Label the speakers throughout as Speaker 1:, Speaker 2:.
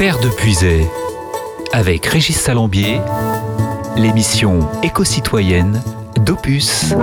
Speaker 1: Terre de Puisay, avec Régis Salambier, l'émission éco-citoyenne d'Opus.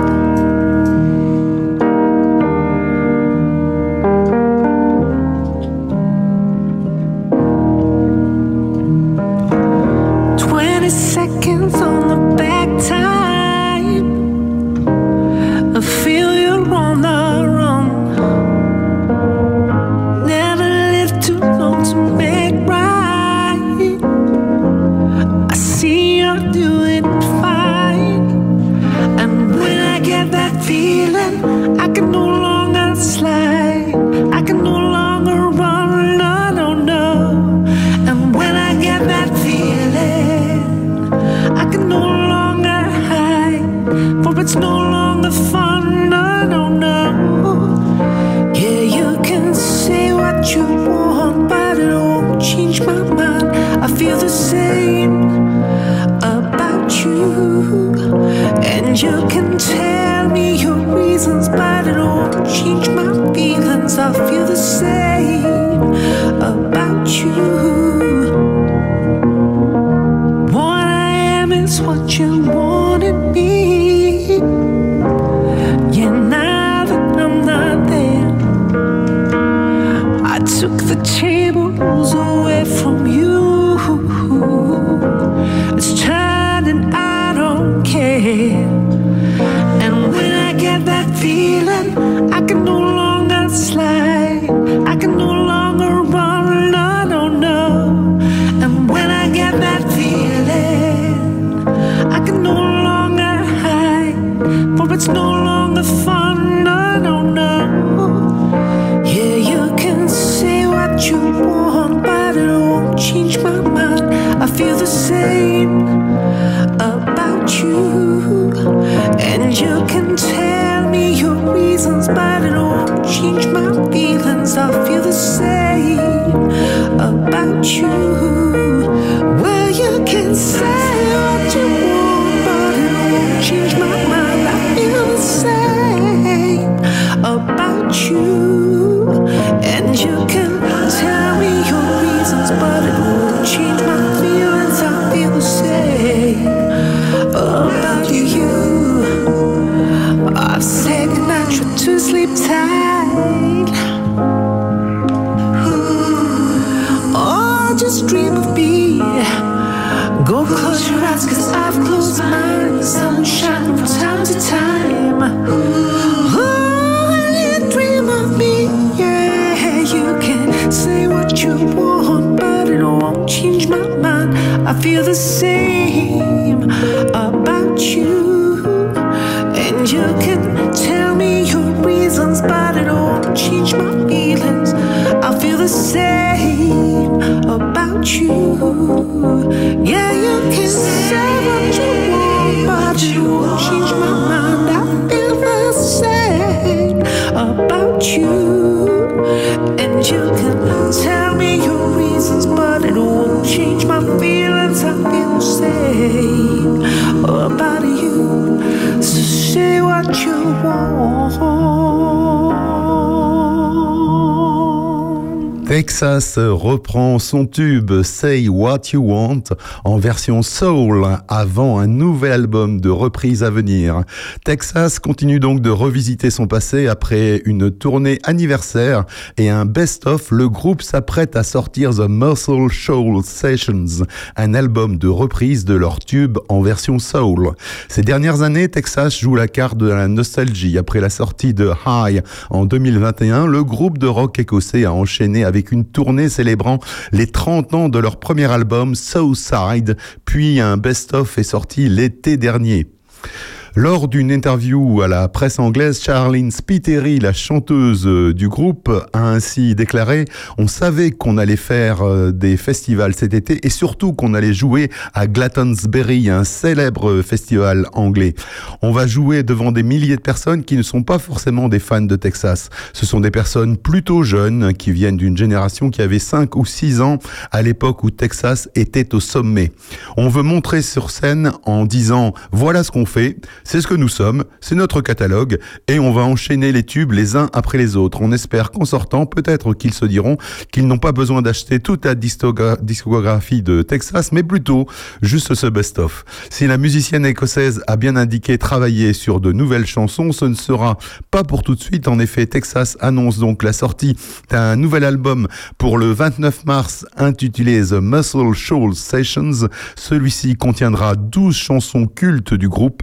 Speaker 2: Texas reprend son tube Say What You Want en version soul avant un nouvel album de reprise à venir. Texas continue donc de revisiter son passé après une tournée anniversaire et un best-of. Le groupe s'apprête à sortir The Muscle Shoal Sessions, un album de reprise de leur tube en version soul. Ces dernières années, Texas joue la carte de la nostalgie. Après la sortie de High en 2021, le groupe de rock écossais a enchaîné avec une tournée célébrant les 30 ans de leur premier album Southside, puis un best-of est sorti l'été dernier. Lors d'une interview à la presse anglaise, Charlene Spiteri, la chanteuse euh, du groupe, a ainsi déclaré On savait qu'on allait faire euh, des festivals cet été et surtout qu'on allait jouer à Glastonbury, un célèbre festival anglais. On va jouer devant des milliers de personnes qui ne sont pas forcément des fans de Texas. Ce sont des personnes plutôt jeunes qui viennent d'une génération qui avait 5 ou 6 ans à l'époque où Texas était au sommet. On veut montrer sur scène en disant Voilà ce qu'on fait C'est ce que nous sommes, c'est notre catalogue, et on va enchaîner les tubes les uns après les autres. On espère qu'en sortant, peut-être qu'ils se diront qu'ils n'ont pas besoin d'acheter toute la discographie de Texas, mais plutôt juste ce best-of. Si la musicienne écossaise a bien indiqué travailler sur de nouvelles chansons, ce ne sera pas pour tout de suite. En effet, Texas annonce donc la sortie d'un nouvel album pour le 29 mars intitulé The Muscle Shoals Sessions. Celui-ci contiendra 12 chansons cultes du groupe,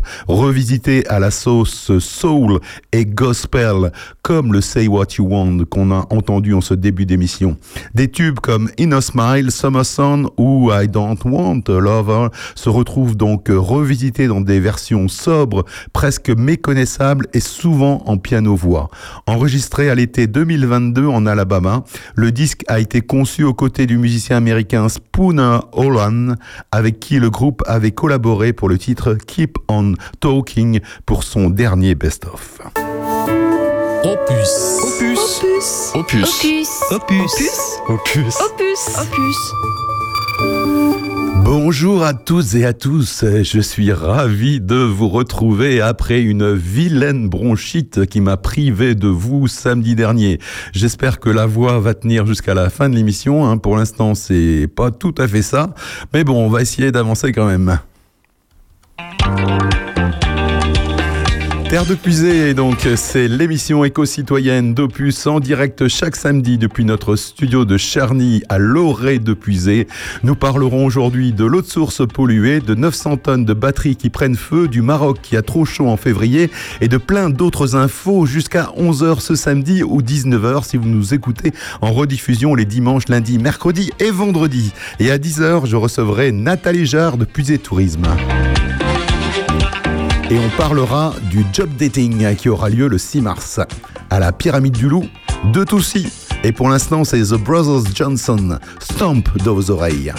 Speaker 2: revisitées à la sauce soul et gospel, comme le Say What You Want qu'on a entendu en ce début d'émission. Des tubes comme In a Smile, Summer Sun ou I Don't Want a Lover se retrouvent donc revisités dans des versions sobres, presque méconnaissables et souvent en piano-voix. Enregistré à l'été 2022 en Alabama, le disque a été conçu aux côtés du musicien américain Spooner Holland, avec qui le groupe avait collaboré pour le titre Keep On Talking pour son dernier best-of.
Speaker 1: Opus. Opus. Opus. Opus. Opus. Opus.
Speaker 3: Opus. Opus.
Speaker 2: Bonjour à tous et à tous, je suis ravi de vous retrouver après une vilaine bronchite qui m'a privé de vous samedi dernier. J'espère que la voix va tenir jusqu'à la fin de l'émission, hein. pour l'instant c'est pas tout à fait ça, mais bon on va essayer d'avancer quand même. Terre de Puisée, donc, c'est l'émission éco-citoyenne d'Opus en direct chaque samedi depuis notre studio de Charny à l'Orée de Puisée. Nous parlerons aujourd'hui de l'eau de source polluée, de 900 tonnes de batteries qui prennent feu, du Maroc qui a trop chaud en février et de plein d'autres infos jusqu'à 11h ce samedi ou 19h si vous nous écoutez en rediffusion les dimanches, lundis, mercredis et vendredis. Et à 10h, je recevrai Nathalie Jarre de Puisée Tourisme et on parlera du job dating qui aura lieu le 6 mars à la Pyramide du Loup de Toussy. Et pour l'instant, c'est The Brothers Johnson, stomp dans vos oreilles.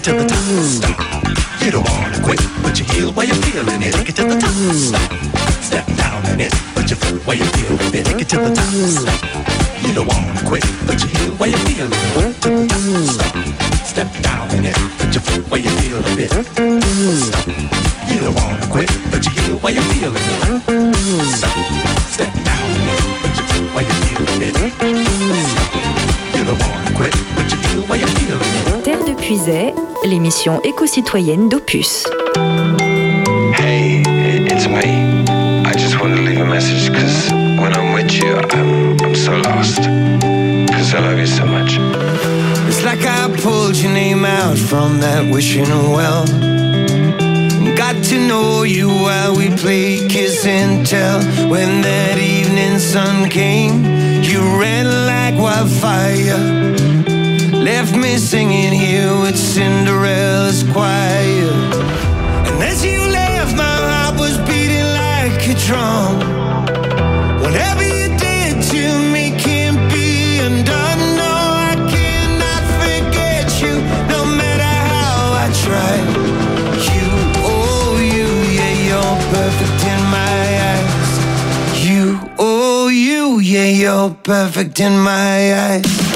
Speaker 4: it to the top. Stop. You don't wanna quit, but you feel where you're feeling it. Take it to the top. Stop. Step down in it, but you feel where you're feeling it. Take it to the top. Stop.
Speaker 1: Éco-citoyenne d'Opus.
Speaker 3: Hey, it's me. I just want to leave a message because when I'm with you, I'm, I'm so lost. Because I love you so much.
Speaker 5: It's like I pulled your name out from that wishing well. Got to know you while we played kiss and tell. When that evening sun came, you ran like wildfire left me singing here with Cinderella's choir. And as you left, my heart was beating like a drum. Whatever you did to me can't be undone. No, I cannot forget you, no matter how I try. You, oh, you, yeah, you're perfect in my eyes. You, oh, you, yeah, you're perfect in my eyes.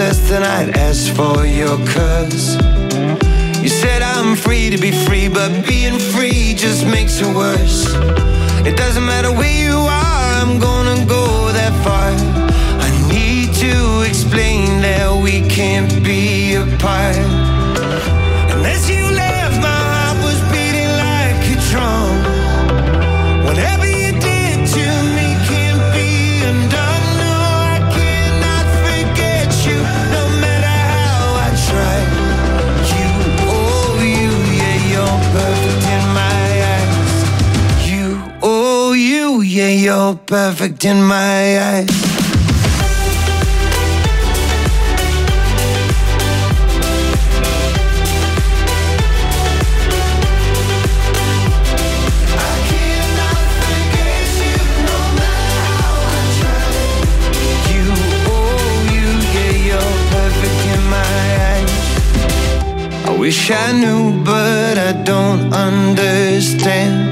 Speaker 5: Possessed then I'd ask for your curse. You said I'm free to be free, but being free just makes it worse. It doesn't matter where you are, I'm gonna go that far. I need to explain that we can't be apart. Perfect in my eyes. I wish I knew, but I don't understand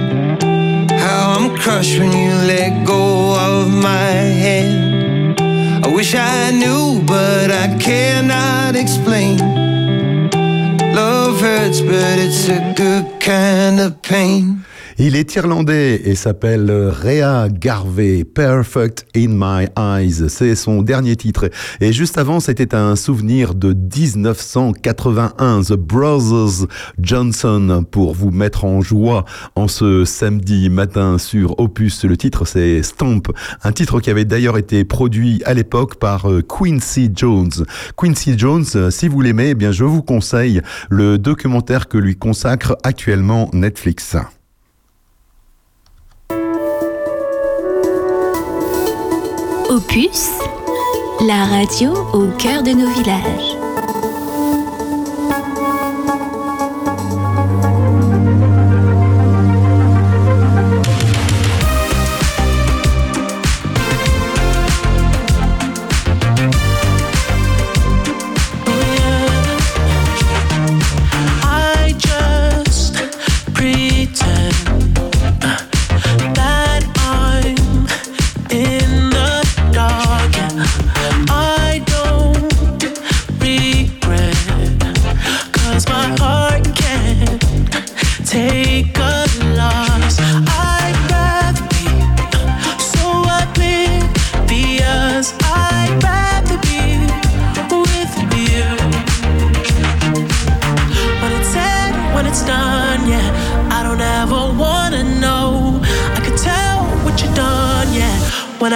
Speaker 5: crushed when you let go of my hand. I wish I knew, but I cannot explain. Love hurts, but it's a good kind of pain.
Speaker 2: Est irlandais et s'appelle Rhea Garvey, Perfect in My Eyes. C'est son dernier titre. Et juste avant, c'était un souvenir de 1981, The Brothers Johnson, pour vous mettre en joie en ce samedi matin sur Opus. Le titre, c'est Stomp, un titre qui avait d'ailleurs été produit à l'époque par euh, Quincy Jones. Quincy Jones, euh, si vous l'aimez, eh bien, je vous conseille le documentaire que lui consacre actuellement Netflix.
Speaker 1: Opus, la radio au cœur de nos villages.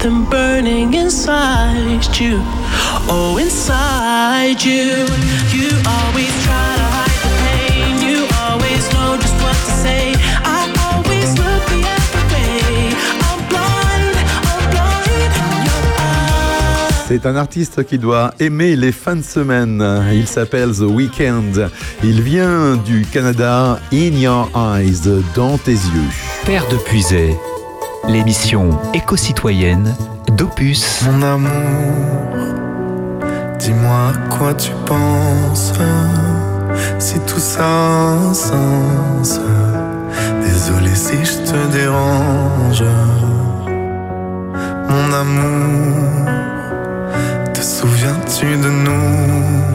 Speaker 6: something burning inside you. Oh, inside you. You always try to hide the pain. You always know just what to say. I always look the other way. I'm blind, I'm blind in your eyes.
Speaker 2: C'est un artiste qui doit aimer les fins de semaine. Il s'appelle The Weeknd. Il vient du Canada. In Your Eyes, dans tes yeux.
Speaker 7: Père de Puisay l'émission éco-citoyenne d'Opus.
Speaker 8: Mon amour, dis-moi à quoi tu penses, si tout ça a un sens. Désolé si je te dérange. Mon amour, te souviens-tu de nous,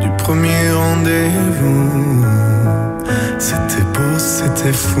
Speaker 8: du premier rendez-vous? C'était beau, c'était fou.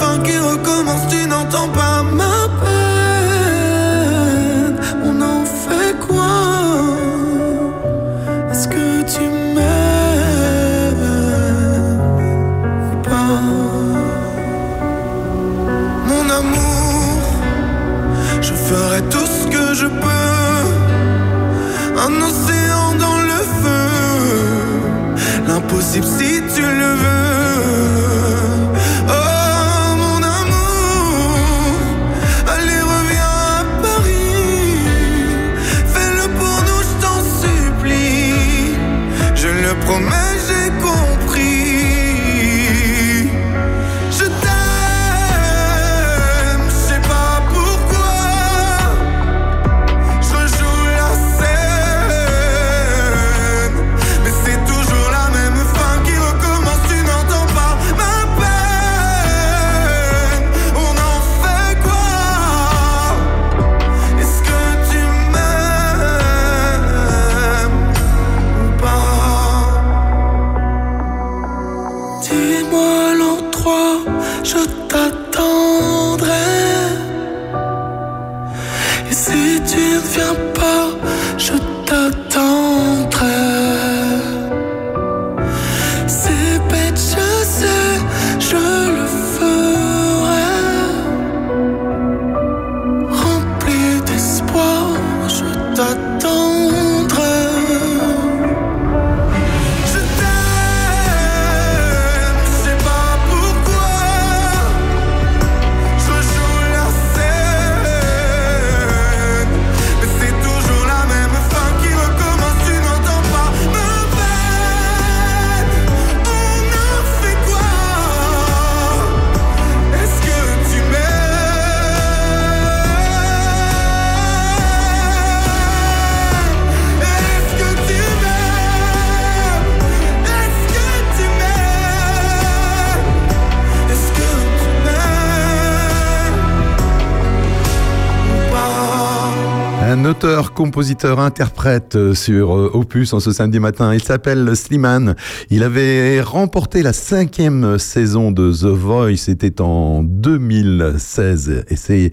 Speaker 2: auteur, compositeur, interprète euh, sur euh, Opus en ce samedi matin. Il s'appelle Slimane. Il avait remporté la cinquième saison de The Voice. C'était en 2016 et c'est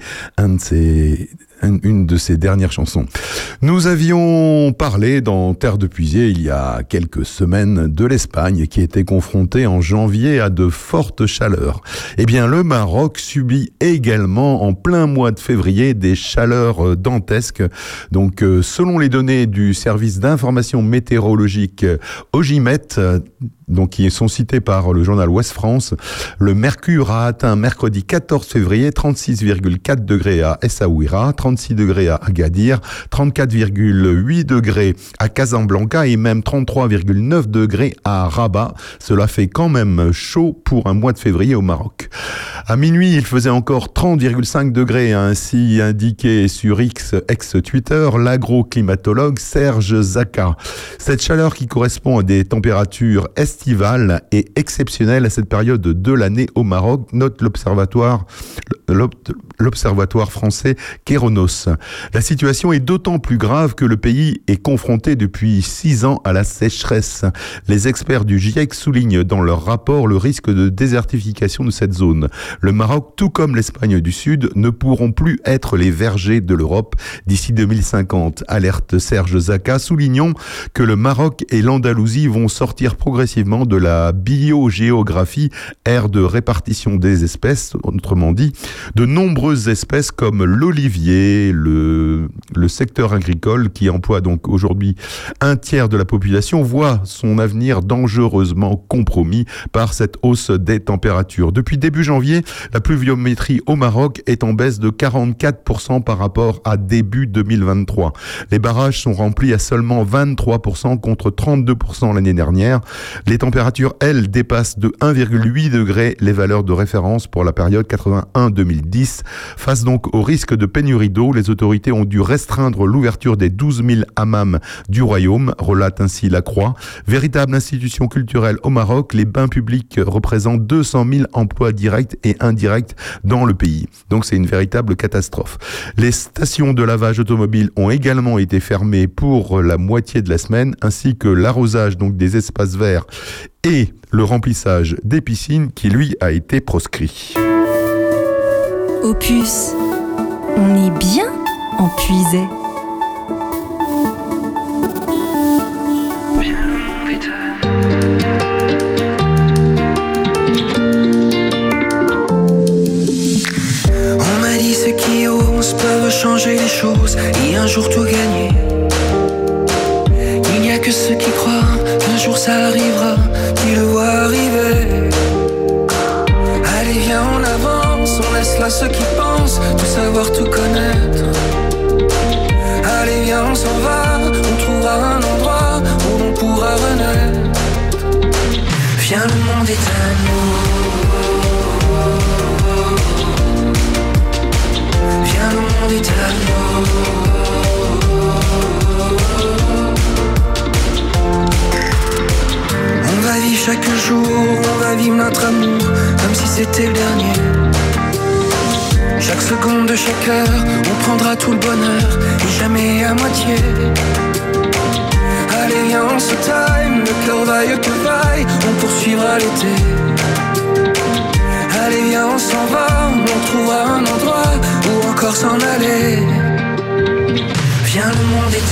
Speaker 2: une de ses dernières chansons. Nous avions parlé dans Terre de Puisier il y a quelques semaines de l'Espagne qui était confrontée en janvier à de fortes chaleurs. Eh bien, le Maroc subit également en plein mois de février des chaleurs euh, dantesques. Donc, selon les données du service d'information météorologique Ogimet, donc qui sont cités par le journal Ouest France, le mercure a atteint mercredi 14 février 36,4 degrés à Essaouira, 36 degrés à Agadir, 34,8 degrés à Casablanca et même 33,9 degrés à Rabat. Cela fait quand même chaud pour un mois de février au Maroc. À minuit, il faisait encore 30,5 degrés, ainsi indiqué sur X, l'agroclimatologue Serge Zaka. Cette chaleur qui correspond à des températures estivales est exceptionnelle à cette période de l'année au Maroc, note l'observatoire l'ob- l'observatoire français Kéronos. La situation est d'autant plus grave que le pays est confronté depuis six ans à la sécheresse. Les experts du GIEC soulignent dans leur rapport le risque de désertification de cette zone. Le Maroc, tout comme l'Espagne du Sud, ne pourront plus être les vergers de l'Europe d'ici 2050. Alerte Serge Zaka, soulignons que le Maroc et l'Andalousie vont sortir progressivement de la biogéographie, aire de répartition des espèces, autrement dit, de espèces comme l'olivier, le secteur agricole qui emploie donc aujourd'hui un tiers de la population voit son avenir dangereusement compromis par cette hausse des températures. Depuis début janvier, la pluviométrie au Maroc est en baisse de 44% par rapport à début 2023. Les barrages sont remplis à seulement 23% contre 32% l'année dernière. Les températures, elles, dépassent de 1,8 degré les valeurs de référence pour la période 81-2010. Face donc au risque de pénurie d'eau, les autorités ont dû restreindre l'ouverture des 12 000 hammams du royaume, relate ainsi la Croix. Véritable institution culturelle au Maroc, les bains publics représentent 200 000 emplois directs et indirects dans le pays. Donc c'est une véritable catastrophe. Les stations de lavage automobile ont également été fermées pour la moitié de la semaine, ainsi que l'arrosage donc des espaces verts et le remplissage des piscines qui lui a été proscrit.
Speaker 9: Opus, on est bien en.
Speaker 5: On m'a dit ceux qui osent peuvent changer les choses et un jour tout gagner. Il n'y a que ceux qui croient qu'un jour ça arrivera
Speaker 7: ceux qui pensent tout savoir, tout connaître. Allez, viens, on s'en va, on trouvera un endroit où on pourra renaître. Viens, le monde est à nous. Viens, le monde est à nous. On va vivre chaque jour, on va vivre notre amour comme si c'était le dernier. Chaque seconde de chaque heure, on prendra tout le bonheur et jamais à moitié. Allez, viens, on se time, le cœur vaille que vaille, on poursuivra l'été. Allez, viens, on s'en va, on trouvera un endroit où encore s'en aller. Viens, le monde est.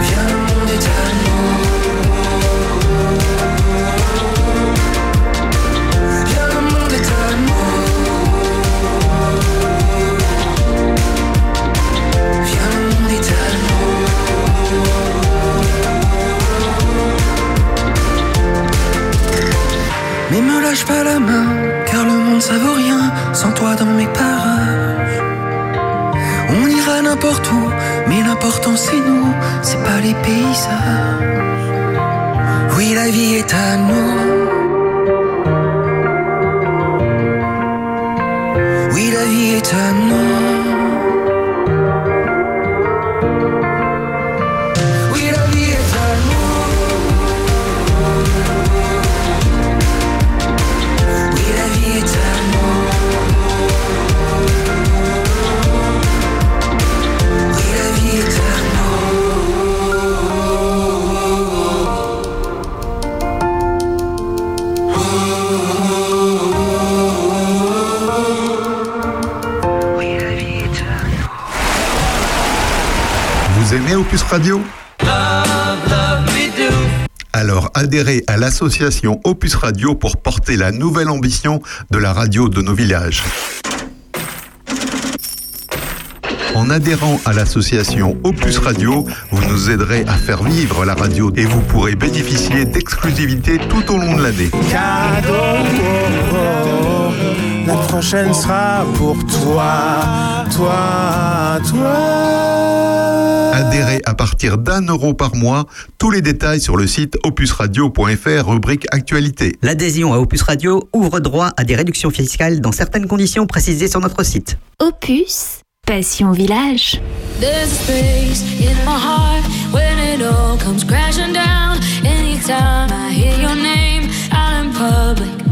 Speaker 7: Viens, le monde est à nous. Lâche pas la main, car le monde ça vaut rien sans toi dans mes parages. On ira n'importe où, mais l'important c'est nous, c'est pas les paysages. Oui, la vie est à nous.
Speaker 2: Alors adhérez à l'association Opus Radio pour porter la nouvelle ambition de la radio de nos villages. En adhérant à l'association Opus Radio, vous nous aiderez à faire vivre la radio et vous pourrez bénéficier d'exclusivités tout au long de l'année.
Speaker 10: La prochaine sera pour toi, toi, toi.
Speaker 2: Adhérez à partir d'un euro par mois. Tous les détails sur le site opusradio.fr, rubrique actualité.
Speaker 11: L'adhésion à Opus Radio ouvre droit à des réductions fiscales dans certaines conditions précisées sur notre site.
Speaker 9: Opus, Passion Village.
Speaker 12: Public,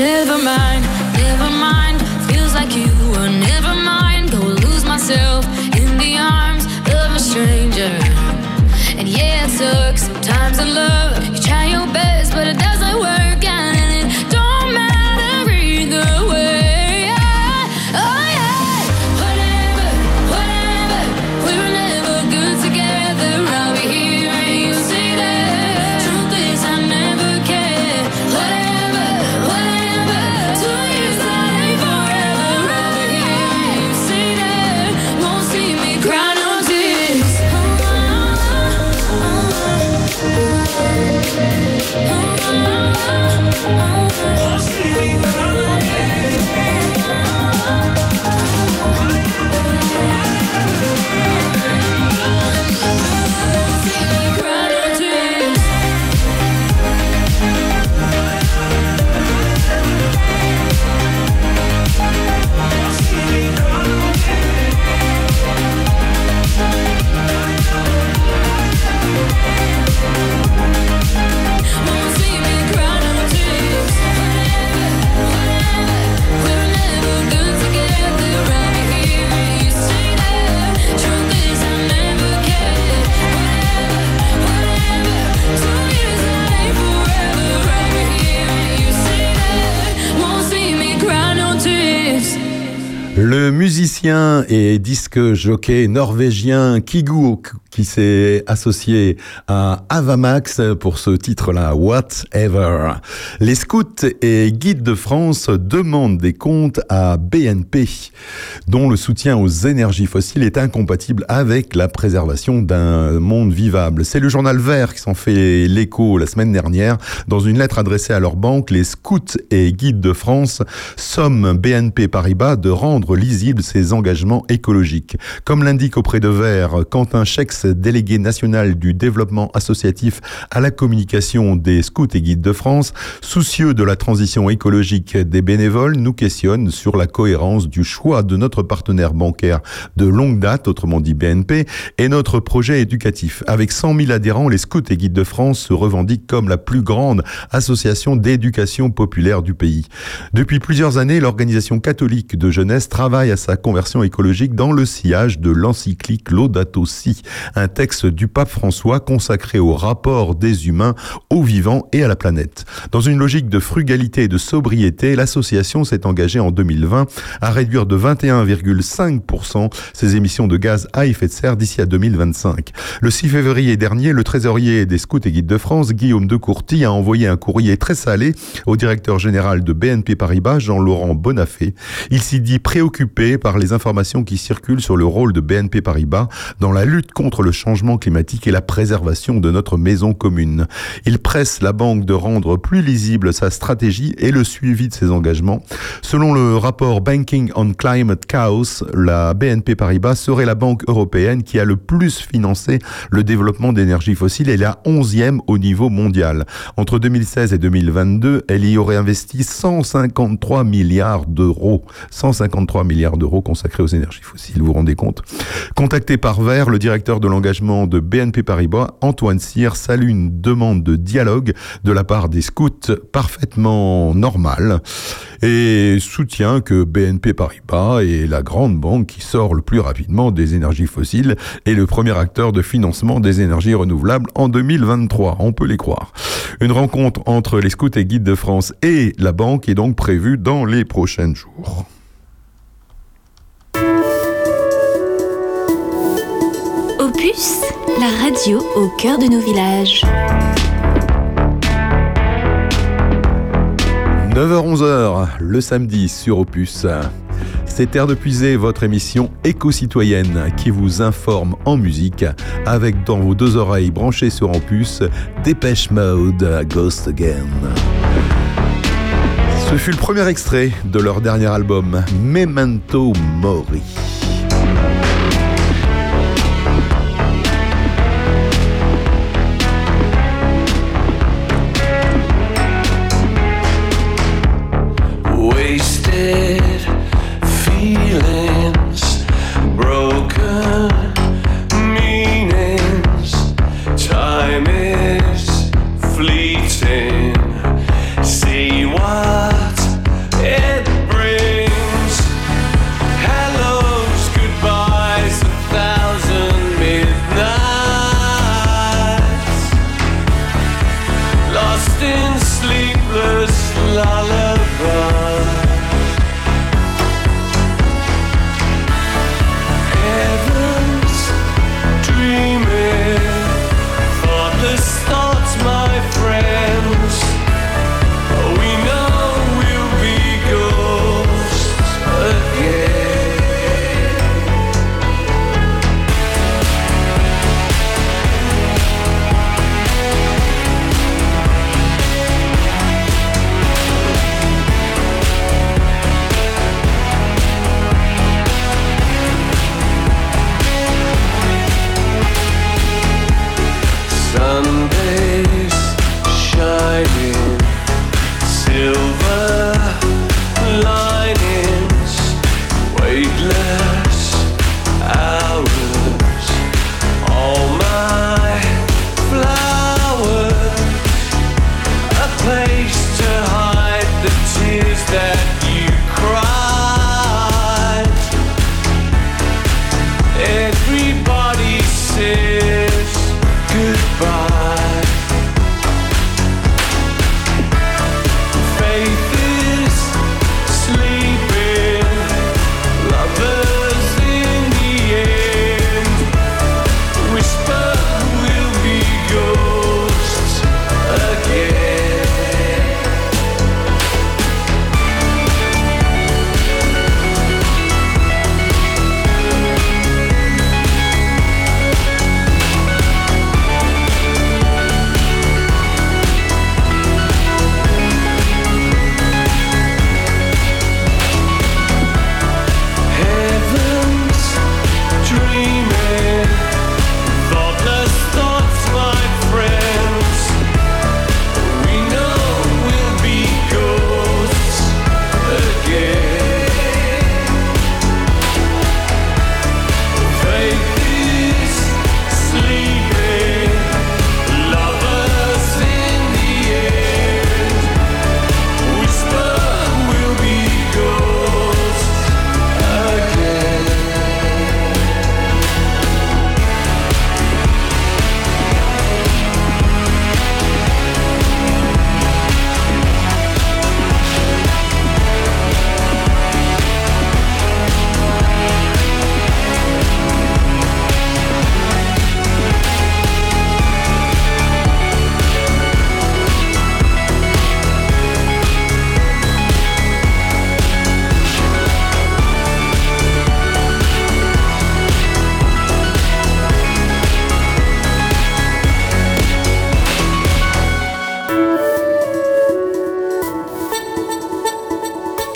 Speaker 12: Never mind, never mind. Feels like you were never mind. Go lose myself in the arms of a stranger. And yeah, it sucks sometimes in love.
Speaker 2: Et disque jockey norvégien Kigu qui s'est associé à Avamax pour ce titre-là, Whatever. Les scouts et guides de France demandent des comptes à BNP, dont le soutien aux énergies fossiles est incompatible avec la préservation d'un monde vivable. C'est le journal Vert qui s'en fait l'écho la semaine dernière. Dans une lettre adressée à leur banque, les scouts et guides de France somment BNP Paribas de rendre lisibles ses engagements écologiques. Comme l'indique auprès de Vert Quentin Chex, délégué national du développement associatif à la communication des scouts et guides de France, soucieux de la transition écologique des bénévoles, nous questionne sur la cohérence du choix de notre partenaire bancaire de longue date, autrement dit BNP, et notre projet éducatif. Avec 100 000 adhérents, les scouts et guides de France se revendiquent comme la plus grande association d'éducation populaire du pays. Depuis plusieurs années, l'organisation catholique de jeunesse travaille à sa conversion écologique dans le sillage de l'encyclique Laudato Si, un texte du pape François consacré au rapport des humains aux vivants et à la planète. Dans une logique de frugalité et de sobriété, l'association s'est engagée en 2020 à réduire de 21,5% ses émissions de gaz à effet de serre d'ici à 2025. Le 6 février dernier, le trésorier des scouts et guides de France, Guillaume de Courty, a envoyé un courrier très salé au directeur général de BNP Paribas, Jean-Laurent Bonafé. Il s'y dit préoccupé par les informations qui circulent sur le rôle de BNP Paribas dans la lutte contre le changement climatique et la préservation de notre maison commune. Il presse la banque de rendre plus lisible sa stratégie et le suivi de ses engagements. Selon le rapport Banking on Climate Chaos, la BNP Paribas serait la banque européenne qui a le plus financé le développement d'énergie fossile et la onzième au niveau mondial. Entre 2016 et 2022, elle y aurait investi 153 milliards d'euros. 153 milliards d'euros consacrés aux énergies fossiles, vous vous rendez compte? Contacté par Vert, le directeur de l'engagement de BNP Paribas, Antoine Cyr, salue une demande de dialogue de la part des scouts parfaitement normale et soutient que BNP Paribas est la grande banque qui sort le plus rapidement des énergies fossiles et le premier acteur de financement des énergies renouvelables en 2023. On peut les croire. Une rencontre entre les scouts et guides de France et la banque est donc prévue dans les prochains jours.
Speaker 9: La radio au cœur de nos villages.
Speaker 2: 9h-11h, le samedi sur Opus. C'est Terre de Puiser, votre émission éco-citoyenne qui vous informe en musique avec dans vos deux oreilles branchées sur Opus Dépêche Mode Ghost Again. Ce fut le premier extrait de leur dernier album Memento Mori.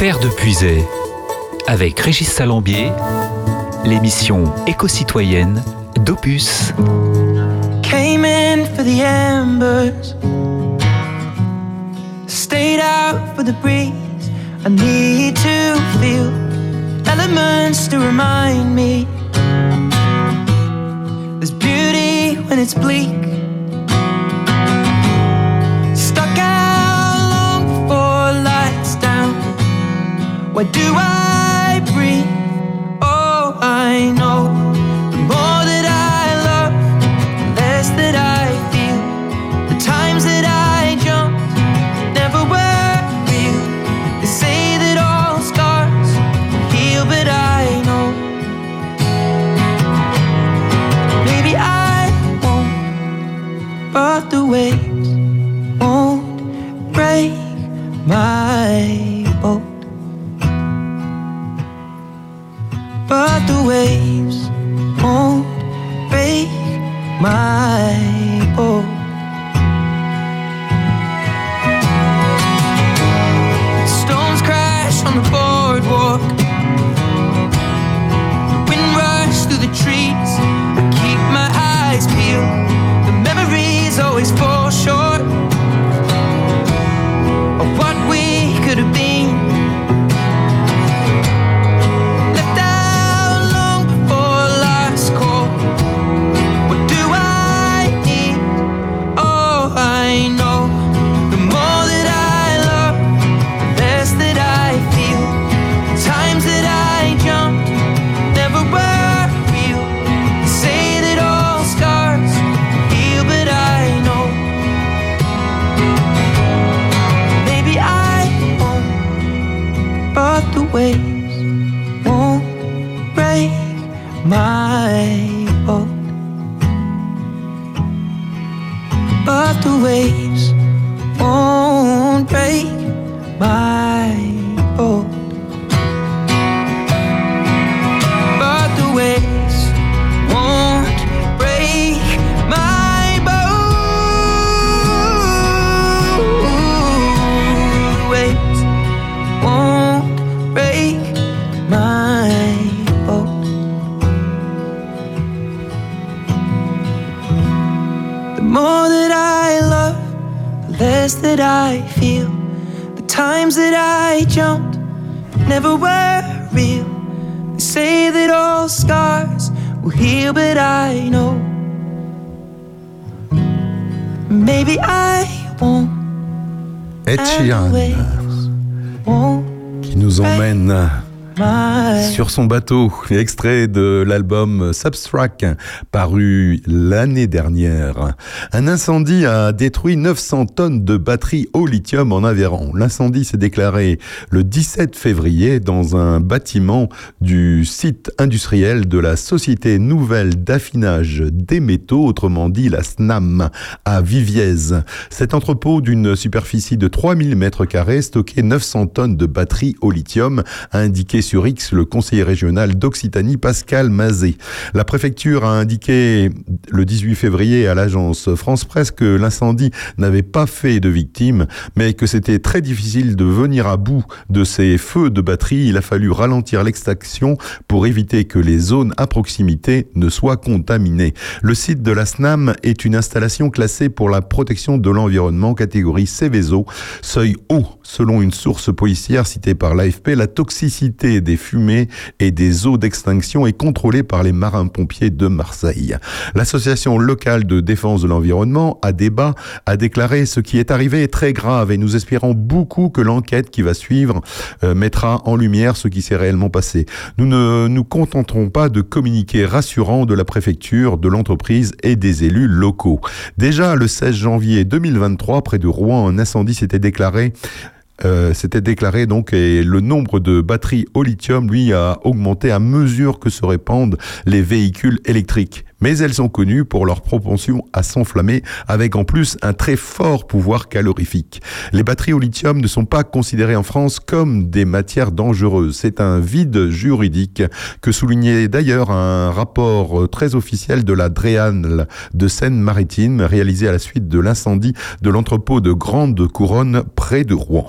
Speaker 8: Terre de Puisay, avec Régis Salambier, l'émission éco-citoyenne d'Opus.
Speaker 5: Came in for the embers, stayed out for the breeze. I need to feel elements to remind me there's beauty when it's bleak. Why do I breathe? Oh, I know
Speaker 2: son bateau, extrait de l'album Substract paru l'année dernière. Un incendie a détruit 900 tonnes de batteries au lithium en Aveyron. L'incendie s'est déclaré le 17 février dans un bâtiment du site industriel de la Société Nouvelle d'affinage des métaux, autrement dit la SNAM, à Viviez. Cet entrepôt d'une superficie de 3000 mètres carrés stockait 900 tonnes de batteries au lithium, a indiqué sur X le conseiller régional d'Occitanie Pascal Mazet. La préfecture a indiqué le 18 février à l'agence France Presse que l'incendie n'avait pas fait de victimes, mais que c'était très difficile de venir à bout de ces feux de batterie. Il a fallu ralentir l'extraction pour éviter que les zones à proximité ne soient contaminées. Le site de la SNAM est une installation classée pour la protection de l'environnement catégorie Céveso, seuil haut. Selon une source policière citée par l'AFP, la toxicité des fumées et des eaux d'extinction est contrôlée par les marins-pompiers de Marseille. L'association locale de défense de l'environnement, à débat, a déclaré ce qui est arrivé est très grave et nous espérons beaucoup que l'enquête qui va suivre euh, mettra en lumière ce qui s'est réellement passé. Nous ne nous contenterons pas de communiquer rassurant de la préfecture, de l'entreprise et des élus locaux. Déjà le 16 janvier 2023, près de Rouen, un incendie s'était déclaré euh, s'était déclaré donc et le nombre de batteries au lithium lui a augmenté à mesure que se répandent les véhicules électriques mais elles sont connues pour leur propension à s'enflammer avec en plus un très fort pouvoir calorifique. Les batteries au lithium ne sont pas considérées en France comme des matières dangereuses. C'est un vide juridique que soulignait d'ailleurs un rapport très officiel de la DREAN de Seine-Maritime réalisé à la suite de l'incendie de l'entrepôt de Grande Couronne près de Rouen.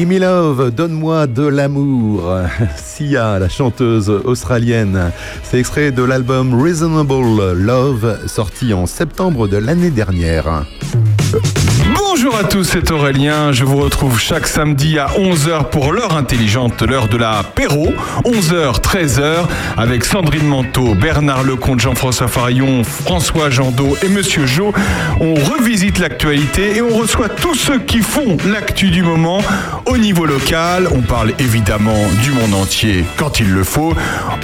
Speaker 2: Gimme Love, donne-moi de l'amour. Sia, la chanteuse australienne. C'est extrait de l'album Reasonable Love, sorti en septembre de l'année dernière.
Speaker 13: Bonjour à tous, c'est Aurélien. Je vous retrouve chaque samedi à 11h pour l'heure intelligente, l'heure de l'apéro. 11h, 13h, avec Sandrine Manteau, Bernard Lecomte, Jean-François Farillon, François Jandot et Monsieur Jo. On revisite l'actualité et on reçoit tous ceux qui font l'actu du moment au niveau local. On parle évidemment du monde entier quand il le faut.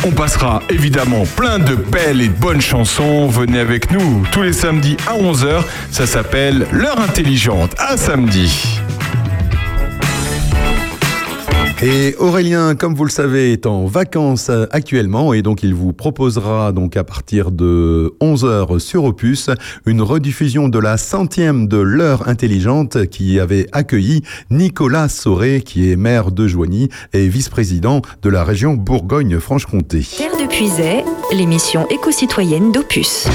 Speaker 13: On passera évidemment plein de belles et bonnes chansons. Venez avec nous tous les samedis à 11h. Ça s'appelle L'heure intelligente. À samedi.
Speaker 2: Et Aurélien, comme vous le savez, est en vacances euh, actuellement et donc il vous proposera donc à partir de 11h sur Opus une rediffusion de la centième de l'heure intelligente qui avait accueilli Nicolas Sauré qui est maire de Joigny et vice-président de la région Bourgogne-Franche-Comté.
Speaker 14: Terre de Puisay, l'émission éco-citoyenne d'Opus.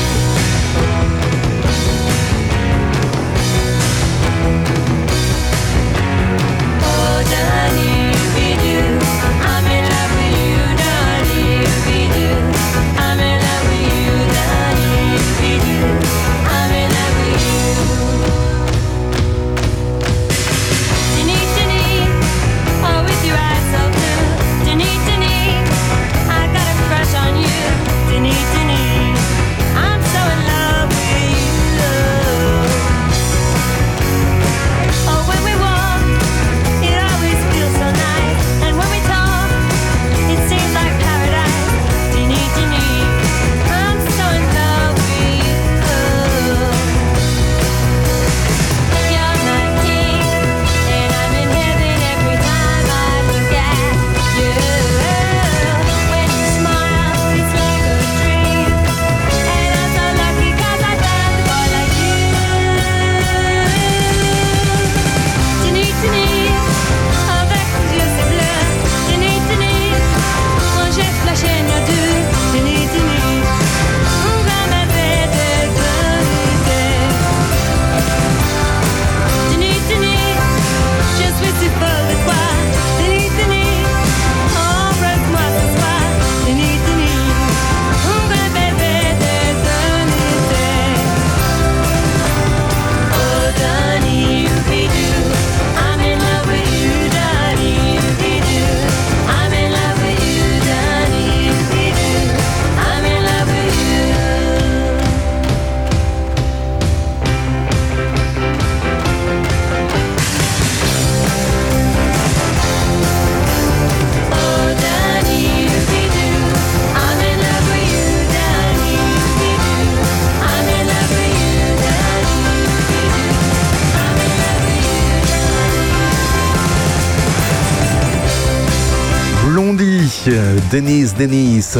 Speaker 12: Denise, Denise.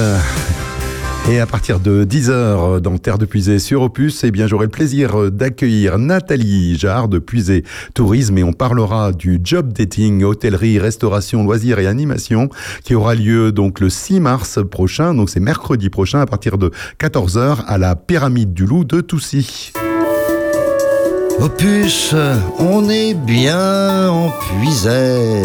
Speaker 2: Et à partir de 10h dans Terre de Puisée sur Opus, eh bien j'aurai le plaisir d'accueillir Nathalie Jarre de Puisée Tourisme et on parlera du job dating, hôtellerie, restauration, loisirs et animation qui aura lieu donc le 6 mars prochain, donc c'est mercredi prochain à partir de 14h à la Pyramide du Loup de Toussy.
Speaker 15: Opus, on est bien en Puisée.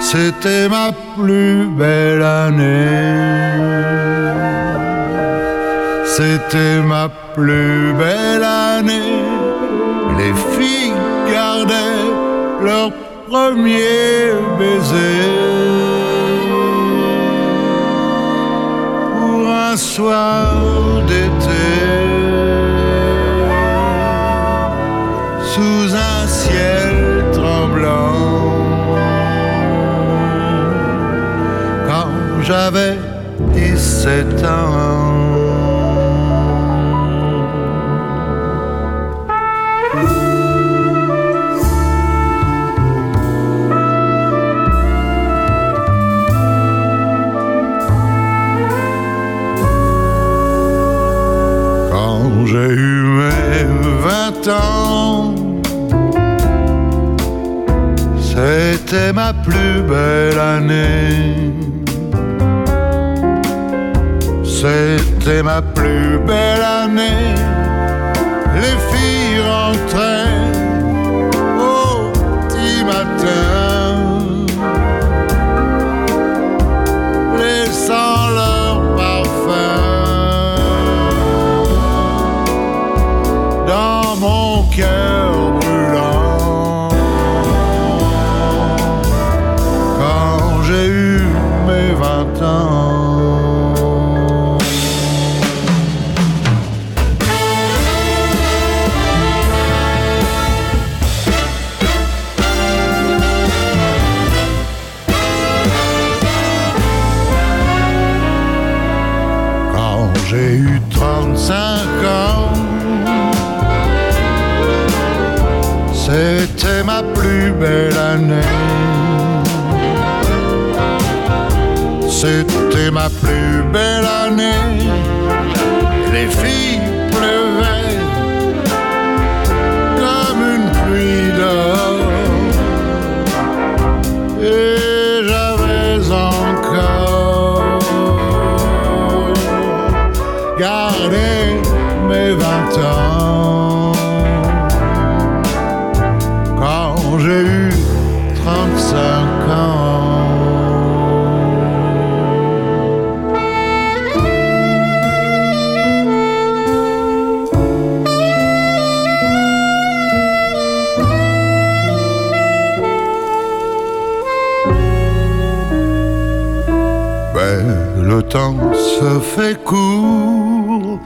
Speaker 16: C'était ma plus belle année. C'était ma plus belle année. Les filles gardaient leur premier baiser. Pour un soir d'été. J'avais 17 ans. Quand j'ai eu mes 20 ans, c'était ma plus belle année. C'était ma plus belle année. C'était ma plus belle année. Temps se fait court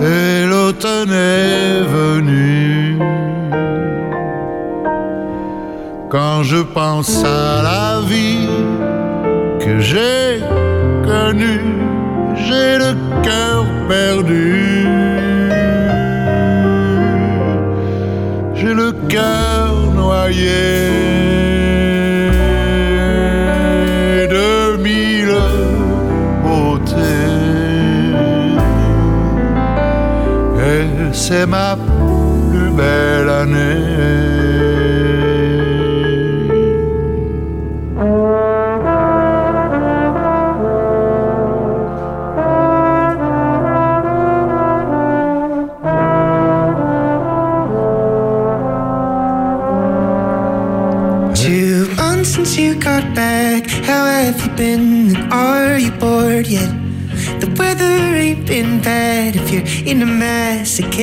Speaker 16: et l'automne est venu. Quand je pense à la vie que j'ai connue, j'ai le cœur perdu. J'ai le cœur noyé c'est ma plus belle année.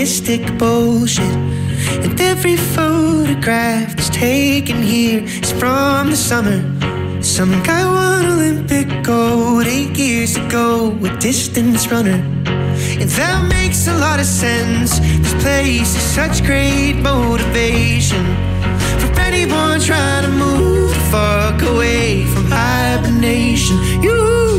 Speaker 17: Masochistic bullshit. And every photograph that's taken here is from the summer. Some guy won Olympic gold eight years ago, a distance runner.
Speaker 5: And that makes a lot of sense. This place is such great motivation for anyone trying to move the fuck away from hibernation. You.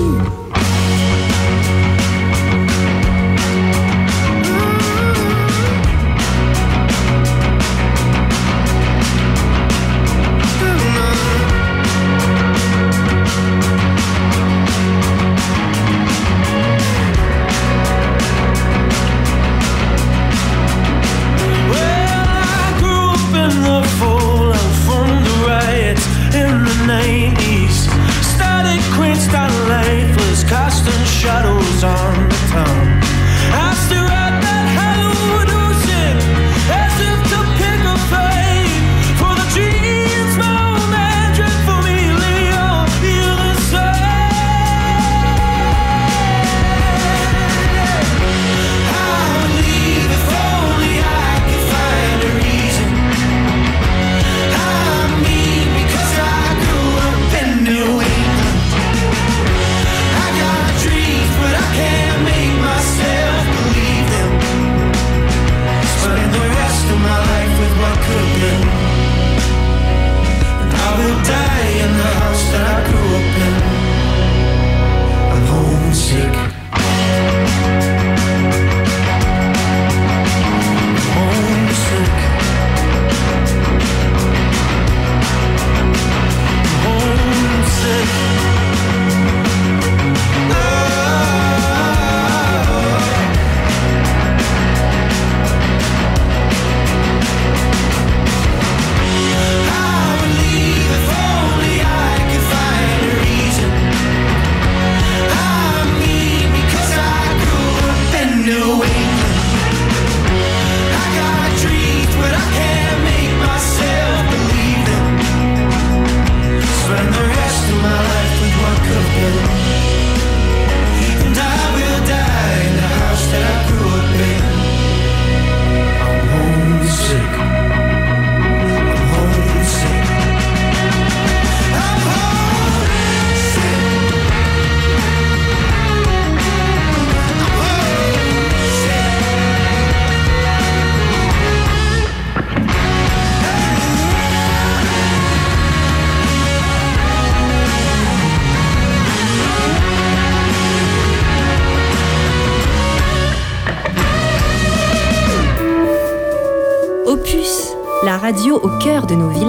Speaker 14: De nos villages.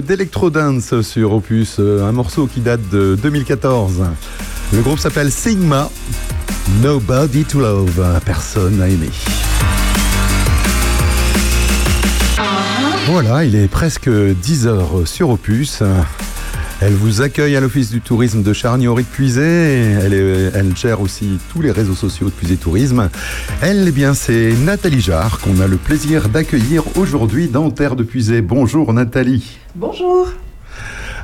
Speaker 2: Un peu d'électro-dance sur Opus, euh, un morceau qui date de 2014. Le groupe s'appelle Sigma. Nobody to love, personne à aimer. Voilà, il est presque 10 heures sur Opus. Elle vous accueille à l'Office du tourisme de Charnier Puisé. Elle, elle gère aussi tous les réseaux sociaux de Puisé Tourisme. Elle, eh bien, c'est Nathalie Jarre qu'on a le plaisir d'accueillir aujourd'hui dans Terre de Puisé. Bonjour Nathalie.
Speaker 18: Bonjour.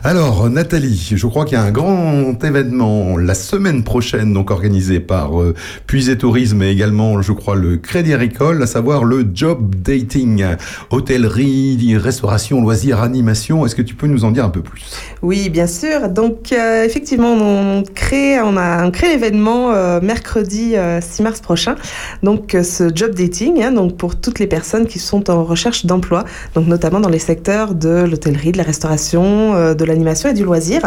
Speaker 2: Alors, Nathalie, je crois qu'il y a un grand événement la semaine prochaine, donc organisé par euh, Puisé Tourisme et également, je crois, le Crédit Agricole, à savoir le Job Dating, hôtellerie, restauration, loisirs, animation. Est-ce que tu peux nous en dire un peu plus?
Speaker 18: Oui, bien sûr. Donc, euh, effectivement, on crée, on a créé l'événement euh, mercredi 6 mars prochain. Donc, ce Job Dating, hein, donc pour toutes les personnes qui sont en recherche d'emploi, donc notamment dans les secteurs de l'hôtellerie, de la restauration, de l'animation et du loisir.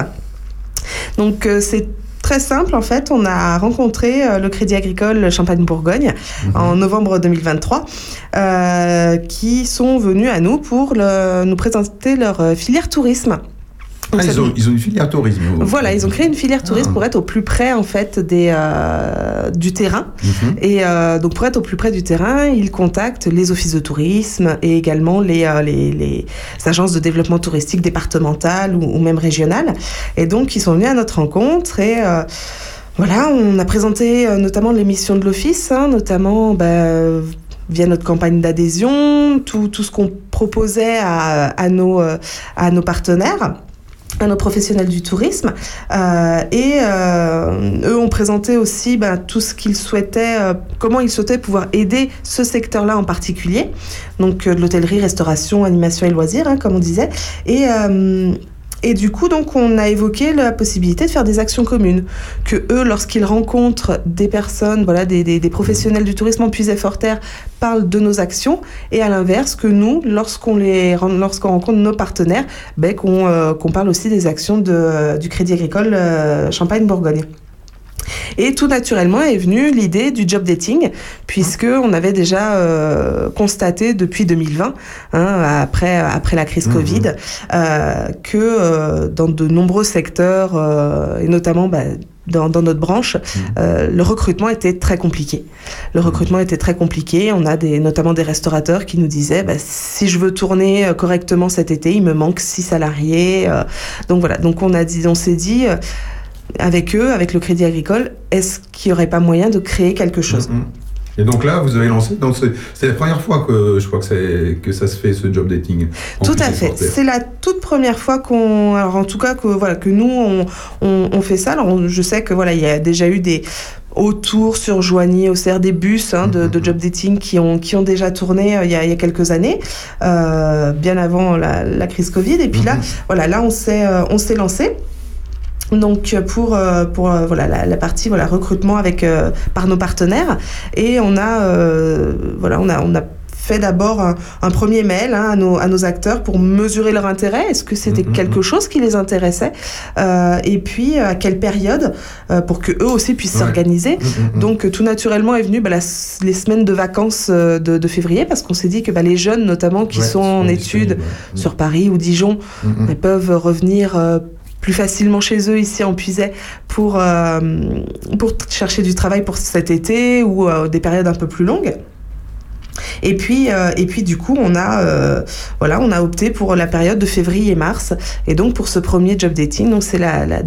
Speaker 18: Donc euh, c'est très simple en fait. On a rencontré euh, le Crédit Agricole Champagne-Bourgogne mhm. en novembre 2023 euh, qui sont venus à nous pour nous présenter leur filière tourisme.
Speaker 2: Ah, ils, ont, une filière tourisme.
Speaker 18: Voilà, ils ont créé une filière tourisme ah. pour être au plus près en fait des, euh, du terrain. Mhm. Et euh, donc pour être au plus près du terrain, ils contactent les offices de tourisme et également les, euh, les, les, agences de développement touristique départementales ou, même régionales. Et donc ils sont venus à notre rencontre et voilà, on a présenté notamment l'émission de l'office, hein, notamment bah, via notre campagne d'adhésion, tout, tout ce qu'on proposait à, à, nos, à nos partenaires à nos professionnels du tourisme. Euh, et euh, eux ont présenté aussi ben, tout ce qu'ils souhaitaient, euh, comment ils souhaitaient pouvoir aider ce secteur-là en particulier. Donc de l'hôtellerie, restauration, animation et loisirs, hein, comme on disait. Et et du coup, donc, on a évoqué la possibilité de faire des actions communes. Que eux, lorsqu'ils rencontrent des personnes, voilà, des, professionnels du tourisme en puisé fort parlent de nos actions. Et à l'inverse, que nous, lorsqu'on rencontre nos partenaires, ben, qu'on, euh, qu'on parle aussi des actions de, du Crédit Agricole euh, Champagne-Bourgogne. Et tout naturellement est venue l'idée du job dating, puisque on avait déjà euh, constaté depuis 2020, hein, après, après la crise mmh, Covid, mmh. euh, que euh, dans de nombreux secteurs, et notamment bah, dans, dans, notre branche, mmh. euh, le recrutement était très compliqué. Le recrutement était très compliqué. On a des, notamment des restaurateurs qui nous disaient bah, si je veux tourner correctement cet été, il me manque six salariés. donc voilà. Donc on a dit, on s'est dit avec eux, avec le Crédit Agricole, est-ce qu'il n'y aurait pas moyen de créer quelque chose
Speaker 2: Et donc là, vous avez lancé. C'est la première fois que je crois que, que ça se fait ce job dating.
Speaker 18: Tout à fait. C'est la toute première fois qu'on. Alors en tout cas que voilà que nous on, on, fait ça. Alors je sais que voilà il y a déjà eu des autour sur Joigny, au CR des bus hein, de, de, job dating qui ont, qui ont déjà tourné euh, il, y a, il, y a, quelques années, euh, bien avant la, la, crise Covid. Et puis là, voilà, là on s'est euh, on s'est lancé. Donc pour euh, pour euh, voilà la, partie voilà recrutement avec euh, par nos partenaires et on a voilà on a on a fait d'abord un, premier mail hein, à, nos, à nos acteurs pour mesurer leur intérêt. Est-ce que c'était mm-hmm. quelque chose qui les intéressait Et puis à quelle période pour que eux aussi puissent s'organiser. Mm-hmm, mm-hmm. Donc tout naturellement est venu bah, les semaines de vacances de, de février parce qu'on s'est dit que bah, les jeunes notamment qui sont en études sur Paris ou Dijon peuvent revenir plus facilement chez eux ici en Puisay pour, euh, pour chercher du travail pour cet été ou euh, des périodes un peu plus longues. Et puis, euh, et puis du coup, on a, voilà, on a opté pour la période de février et mars. Et donc pour ce premier job dating, donc c'est la, la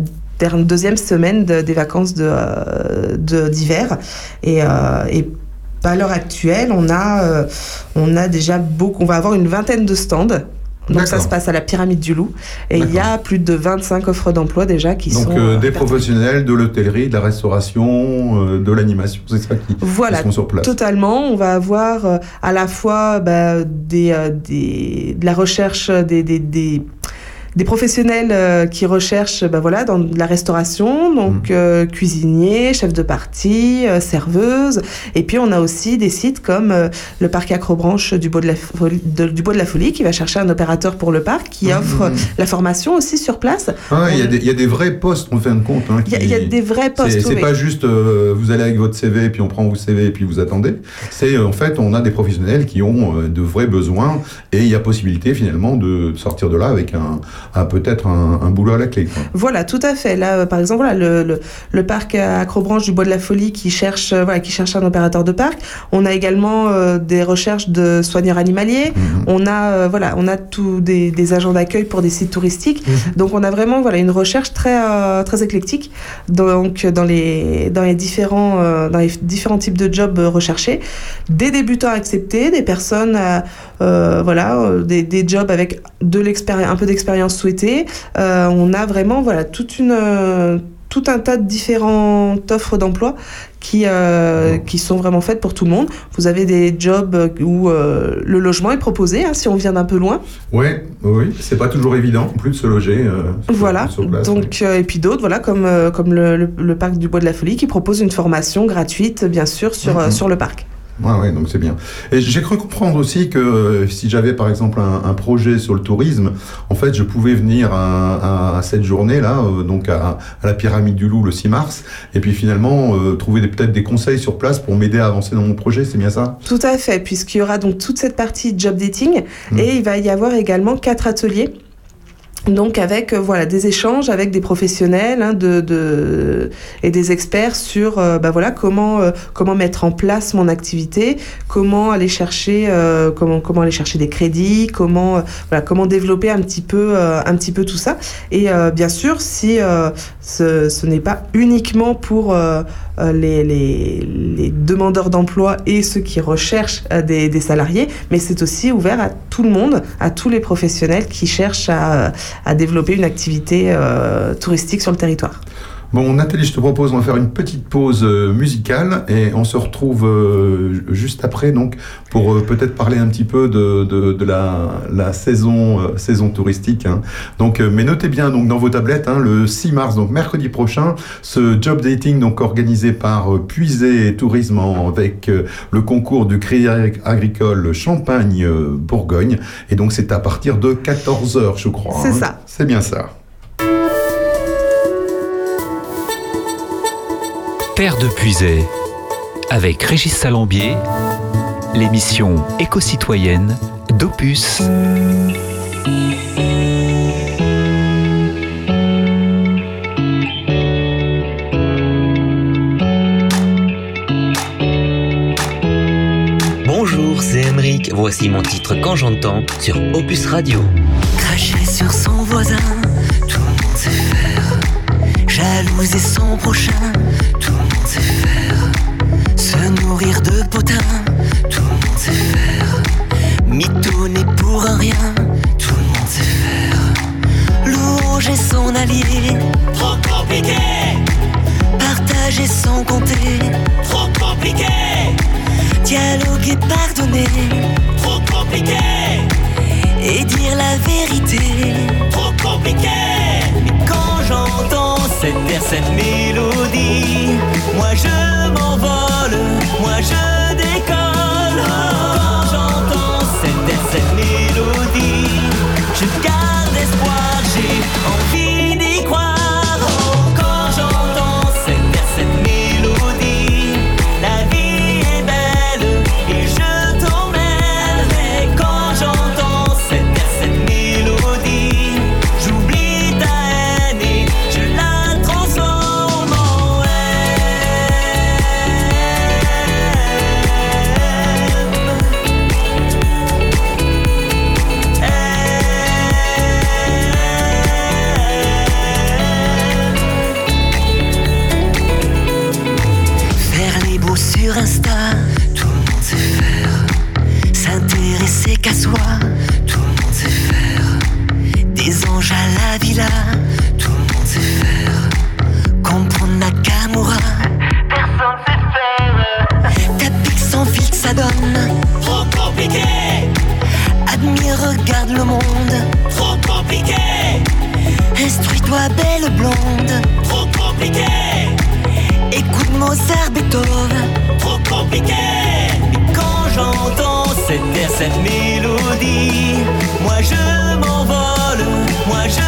Speaker 18: deuxième semaine des vacances de, d'hiver. Et, et à l'heure actuelle, on a, on a déjà beaucoup, on va avoir une vingtaine de stands Donc ça se passe à la pyramide du Loup. Et il y a plus de 25 offres d'emploi déjà qui
Speaker 2: Donc
Speaker 18: sont.
Speaker 2: euh,
Speaker 18: euh,
Speaker 2: des professionnels de l'hôtellerie, de la restauration, euh, de l'animation, c'est ça qui, qui
Speaker 18: Voilà,
Speaker 2: sont sur place.
Speaker 18: totalement. On va avoir euh, à la fois bah, des, euh, des, de la recherche, des, des, des, des professionnels euh, qui recherchent bah, voilà, dans la restauration, donc
Speaker 2: Mmh.
Speaker 18: euh, cuisiniers, chefs de partie, euh, serveuses. Et puis on a aussi des sites comme euh, le parc Acrobranche du Bois de, la Folie, de- du Bois de la Folie qui va chercher un opérateur pour le parc, qui
Speaker 2: Mmh,
Speaker 18: offre
Speaker 2: mmh.
Speaker 18: la formation aussi sur place.
Speaker 2: Ah, Il y, a des- il y a des vrais postes en fin de compte. hein,
Speaker 18: Il y a-
Speaker 2: qui-
Speaker 18: il y a des vrais postes,
Speaker 2: C'est
Speaker 18: oui.
Speaker 2: pas juste euh, vous allez avec votre CV, puis on prend vos CV et puis vous attendez. C'est en fait, on a des professionnels qui ont de vrais besoins et il y a possibilité finalement de sortir de là avec un, un- peut-être un, un boulot à la clé. quoi.
Speaker 18: Voilà, tout à fait. Là, euh, par exemple, voilà, le, le, le parc Acrobranche du Bois de la Folie qui cherche, euh, voilà, qui cherche un opérateur de parc. On a également euh, des recherches de soigneurs animaliers. On a, euh, voilà, on a tous des, des agents d'accueil pour des sites touristiques. Donc, on a vraiment, voilà, une recherche très, euh, très éclectique. Donc, dans les, dans les différents, dans les différents types de jobs recherchés, des débutants acceptés, des personnes, voilà, euh, des, des jobs avec de un peu d'expérience souhaitée. Euh, on a vraiment voilà toute une euh, tout un tas de différentes offres d'emploi qui, euh, qui sont vraiment faites pour tout le monde. Vous avez des jobs où euh, le logement est proposé, hein, si on vient d'un peu loin.
Speaker 2: Ouais, oui, c'est pas toujours évident non plus de se loger. euh, sur-
Speaker 18: Voilà.
Speaker 2: sur place,
Speaker 18: Donc, euh, et puis d'autres, voilà, comme, euh, comme le, le- le parc du Bois de la Folie, qui propose une formation gratuite, bien sûr, sur, euh,
Speaker 2: Mhm.
Speaker 18: sur le parc.
Speaker 2: Ouais, ouais, donc c'est bien. Et j'ai cru comprendre aussi que euh, si j'avais par exemple un, un projet sur le tourisme, en fait, je pouvais venir à, à- à cette journée-là, euh, donc à, à la pyramide du Loup le 6 mars, et puis finalement euh, trouver peut-être des conseils sur place pour m'aider à avancer dans mon projet, c'est bien ça?
Speaker 18: Tout à fait, puisqu'il y aura donc toute cette partie job dating
Speaker 2: Mm.
Speaker 18: et il va y avoir également quatre ateliers. Donc avec euh, voilà des échanges avec des professionnels hein, de, de et des experts sur euh, bah voilà comment euh, comment mettre en place mon activité, comment aller chercher euh, comment comment aller chercher des crédits, comment euh, voilà comment développer un petit peu euh, un petit peu tout ça. Et bien sûr si ce, ce n'est pas uniquement pour les, les, les demandeurs d'emploi et ceux qui recherchent des, des salariés, mais c'est aussi ouvert à tout le monde, à tous les professionnels qui cherchent à, à développer une activité euh, touristique sur le territoire.
Speaker 2: Bon, Nathalie, je te propose, on va faire une petite pause euh, musicale et on se retrouve euh, juste après, donc, pour euh, peut-être parler un petit peu de, de, de la, la saison, saison touristique. hein. Donc, mais notez bien, donc, dans vos tablettes, hein, le 6 mars, donc mercredi prochain, ce job dating, donc, organisé par Puisé Tourisme avec le concours du Crédit Agricole Champagne-Bourgogne. Et donc, c'est à partir de 14h, je crois.
Speaker 18: C'est
Speaker 2: hein.
Speaker 18: ça.
Speaker 2: C'est bien ça.
Speaker 7: Terre de Puisay, avec Régis Salambier, l'émission éco-citoyenne d'Opus.
Speaker 19: Bonjour, c'est Emeric. Voici mon titre Quand j'entends sur Opus Radio.
Speaker 17: Cracher sur son voisin, tout le monde sait faire. Jalouser son prochain, Se nourrir de potins, tout le monde sait faire. Mitonner pour un rien, tout le monde sait faire. Louanger son allié, trop compliqué. Partager sans compter, trop compliqué. Dialoguer, pardonner, trop compliqué. Et dire la vérité, trop compliqué. Mais quand j'entends cette terre, cette mélodie, moi je m'envole, moi je décolle. J'entends cette cette mélodie, je garde espoir, j'ai envie cette mélodie,
Speaker 20: moi je m'envole, moi je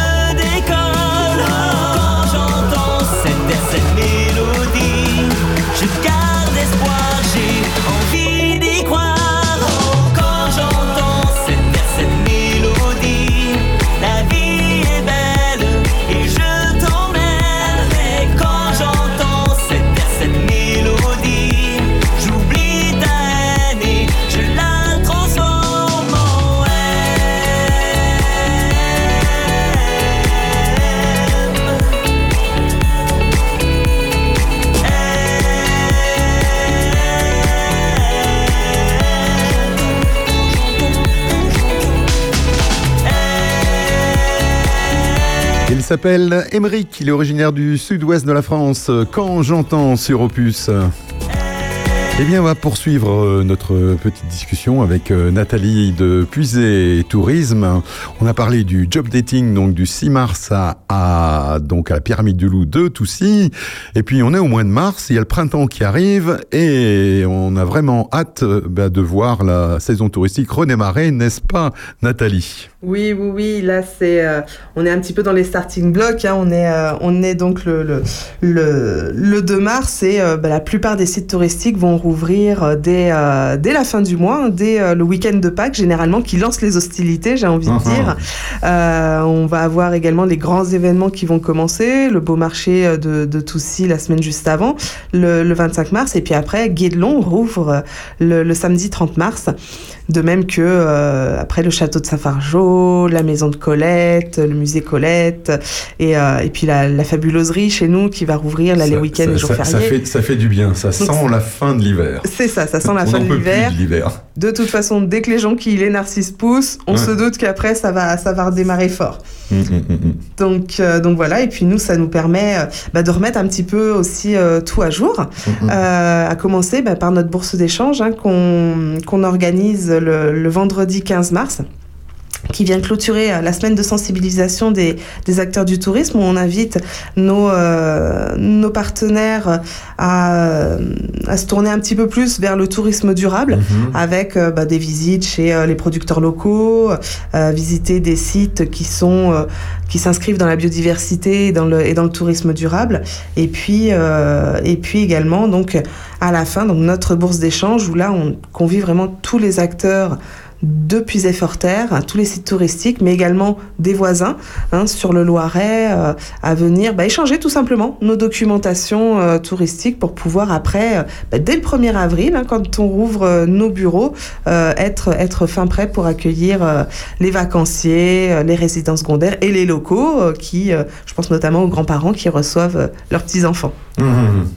Speaker 2: s'appelle Émeric, il est originaire du sud-ouest de la France. Quand j'entends sur Opus. Eh bien, on va poursuivre euh, notre petite discussion avec euh, Nathalie de Puisé Tourisme. On a parlé du job dating, donc du 6 mars à, donc à la Pyramide du Loup de Toussy. Et puis, on est au mois de mars, il y a le printemps qui arrive et on a vraiment hâte euh, bah, de voir la saison touristique redémarrer, n'est-ce pas, Nathalie?
Speaker 18: Oui, oui, oui. Là, c'est, euh, on est un petit peu dans les starting blocks. hein. On est, euh, on est donc le, le, le, le 2 mars et euh, bah, la plupart des sites touristiques vont rouvrir euh, dès, euh, dès la fin du mois, hein, dès le week-end de Pâques, généralement, qui lance les hostilités, j'ai envie de
Speaker 21: Mhm.
Speaker 18: dire. Euh, on va avoir également les grands événements qui vont commencer, le beau marché de, de Toussy la semaine juste avant, le, le 25 mars, et puis après, Guédelon rouvre le, le samedi 30 mars. De même que euh, après le château de Saint-Fargeau, la maison de Colette, le musée Colette, et, euh, et puis la, la fabuloserie chez nous qui va rouvrir là, les week-ends et jours
Speaker 2: ça- ça fait, ça fait du bien, ça sent la fin de l'hiver.
Speaker 18: C'est ça, ça sent la
Speaker 2: On
Speaker 18: fin de l'hiver.
Speaker 2: de
Speaker 18: toute façon, dès que les jonquilles, les narcisses poussent, on
Speaker 2: Ouais.
Speaker 18: se doute qu'après ça va, ça va redémarrer fort.
Speaker 2: Hum, hum, hum.
Speaker 18: Donc, euh, donc voilà, et puis nous, ça nous permet euh, bah, de remettre un petit peu aussi euh, tout à jour, à commencer bah, par notre bourse d'échange hein, qu'on qu'on organise le, vendredi 15 mars qui vient clôturer euh, la semaine de sensibilisation des, des acteurs du tourisme où on invite nos, euh, nos partenaires à, euh, à se tourner un petit peu plus vers le tourisme durable avec euh, bah, des visites chez euh, les producteurs locaux, visiter des sites qui sont qui s'inscrivent dans la biodiversité et dans le, et dans le tourisme durable. Et puis et puis également donc à la fin donc notre bourse d'échange où là on convie vraiment tous les acteurs depuis Efforterre, tous les sites touristiques, mais également des voisins hein, sur le Loiret, euh, à venir bah, échanger tout simplement nos documentations euh, touristiques pour pouvoir après, euh, bah, dès le 1er avril, hein, quand on rouvre nos bureaux, être, fin prêt pour accueillir les vacanciers, les résidents secondaires et les locaux qui, je pense notamment aux grands-parents qui reçoivent leurs petits-enfants.
Speaker 2: Hum, hum, hum.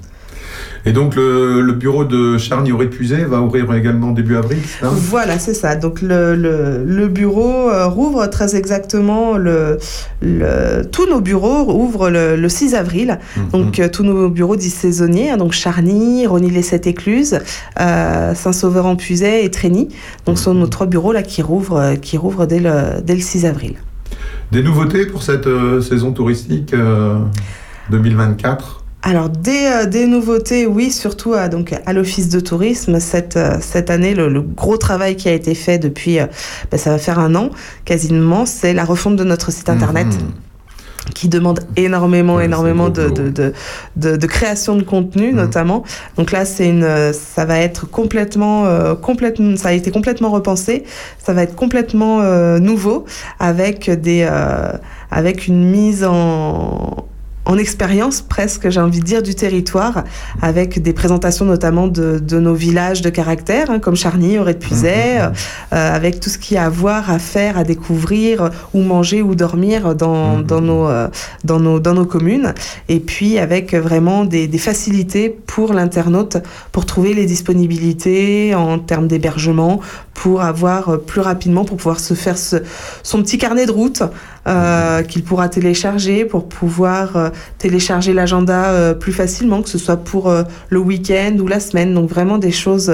Speaker 2: Et donc le, le bureau de Charny au Puisé va ouvrir également début avril,
Speaker 18: Voilà, c'est ça. Donc le, le, le bureau euh, rouvre très exactement le, le tous nos bureaux ouvrent le, le 6 avril. Donc euh, tous nos bureaux dits saisonniers, hein, donc Charny, Rony-les-Sept-Écluses, euh, Saint-Sauveur-en-Puisaye et Trény. Donc ce sont nos trois bureaux là qui rouvrent qui rouvrent dès le dès le 6 avril.
Speaker 2: Des nouveautés pour cette saison touristique euh, 2024
Speaker 18: Alors des, euh, des nouveautés, oui, surtout à, donc, à l'Office de tourisme. Cette, euh, cette année, le, le gros travail qui a été fait depuis, euh, ben, ça va faire un an quasiment, c'est la refonte de notre site internet. qui demande énormément, énormément de, de, de, de, de création de contenu, notamment. Donc là, c'est une, euh, ça va être complètement, euh, complètement, ça a été complètement repensé. Ça va être complètement euh, nouveau, avec des, euh, avec une mise en en expérience presque, j'ai envie de dire, du territoire, avec des présentations notamment de, de nos villages de caractère, hein, comme Charny, Auray de Puisaye, euh, avec tout ce qu'il y a à voir, à faire, à découvrir, ou manger ou dormir dans, dans, nos, euh, dans, nos, dans nos communes. Et puis avec vraiment des, des facilités pour l'internaute, pour trouver les disponibilités en termes d'hébergement, pour avoir euh, plus rapidement, pour pouvoir se faire ce- son petit carnet de route euh, qu'il pourra télécharger, pour pouvoir euh, télécharger l'agenda plus facilement, que ce soit pour le week-end ou la semaine. Donc vraiment des choses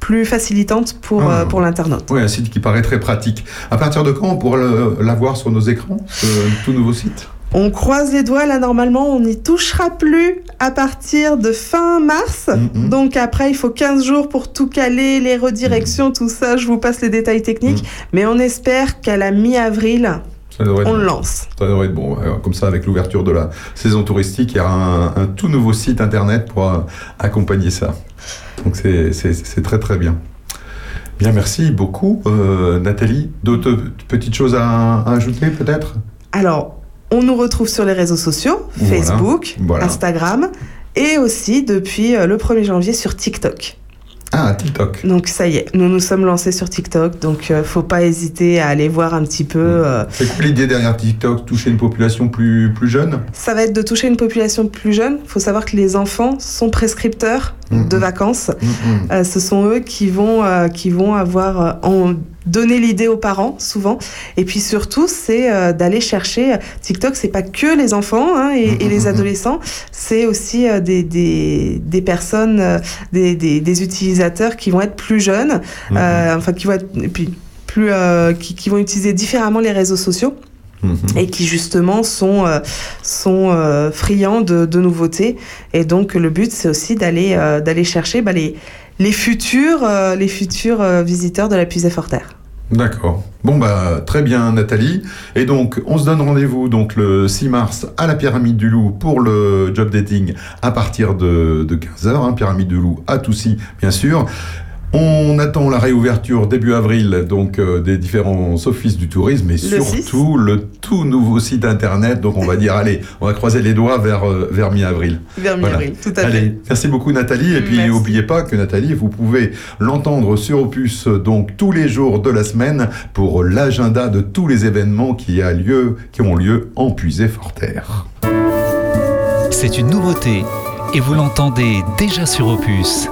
Speaker 18: plus facilitantes pour,
Speaker 2: Ah.
Speaker 18: pour l'internaute.
Speaker 2: Oui, un site qui paraît très pratique. À partir de quand on pourra l'avoir sur nos écrans, ce tout nouveau site?
Speaker 18: On croise les doigts, là normalement on n'y touchera plus à partir de fin mars.
Speaker 2: Mm-hmm.
Speaker 18: Donc après il faut 15 jours pour tout caler, les
Speaker 2: Mm.
Speaker 18: redirections, tout ça, je vous passe les détails techniques. Mais on espère qu'à la mi-avril,
Speaker 2: Ça
Speaker 18: on
Speaker 2: bon.
Speaker 18: le lance.
Speaker 2: Ça devrait être bon. Comme ça, avec l'ouverture de la saison touristique, il y aura un, un tout nouveau site internet pour euh, accompagner ça. Donc c'est- très très bien. Bien, merci beaucoup, euh, Nathalie. D'autres petites choses à, à ajouter peut-être?
Speaker 18: Alors, on nous retrouve sur les réseaux sociaux, Facebook,
Speaker 2: voilà.
Speaker 18: Instagram, et aussi depuis euh, le 1er janvier sur TikTok.
Speaker 2: Ah, TikTok.
Speaker 18: Donc ça y est, nous nous sommes lancés sur TikTok, donc euh, faut pas hésiter à aller voir un petit peu. euh,
Speaker 2: C'est quoi l'idée derrière TikTok Toucher une population plus, plus jeune?
Speaker 18: Ça va être de toucher une population plus jeune. Il faut savoir que les enfants sont prescripteurs De vacances. Euh, ce sont eux qui vont, euh, qui vont avoir euh, en donné l'idée aux parents souvent. Et puis surtout, c'est d'aller chercher. TikTok, c'est pas que les enfants hein, et, et les adolescents. C'est aussi des, des, des personnes, des, des, des utilisateurs qui vont être plus jeunes, enfin qui vont être et puis plus, qui, qui vont utiliser différemment les réseaux sociaux et qui justement sont, euh, sont euh, friands de, de nouveautés. Et donc le but, c'est aussi d'aller euh, d'aller chercher bah, les, les futurs, euh, les futurs visiteurs de la Puisée Forterre.
Speaker 2: D'accord. Bon bah très bien Nathalie. Et donc on se donne rendez-vous donc le 6 mars à la Pyramide du Loup pour le job dating à partir de, de 15h. Hein, Pyramide du Loup à Toussy bien sûr. On attend la réouverture début avril donc euh, des différents offices du tourisme et
Speaker 18: Le
Speaker 2: surtout le tout nouveau site internet. Donc on va dire allez, on va croiser les doigts vers, euh, vers mi-avril.
Speaker 18: Vers mi-avril, tout à fait.
Speaker 2: Allez, merci beaucoup Nathalie. Et puis n'oubliez pas que Nathalie, vous pouvez l'entendre sur Opus donc tous les jours de la semaine pour l'agenda de tous les événements qui, a lieu, qui ont lieu en Puisée Forterre.
Speaker 7: C'est une nouveauté et vous l'entendez déjà sur Opus.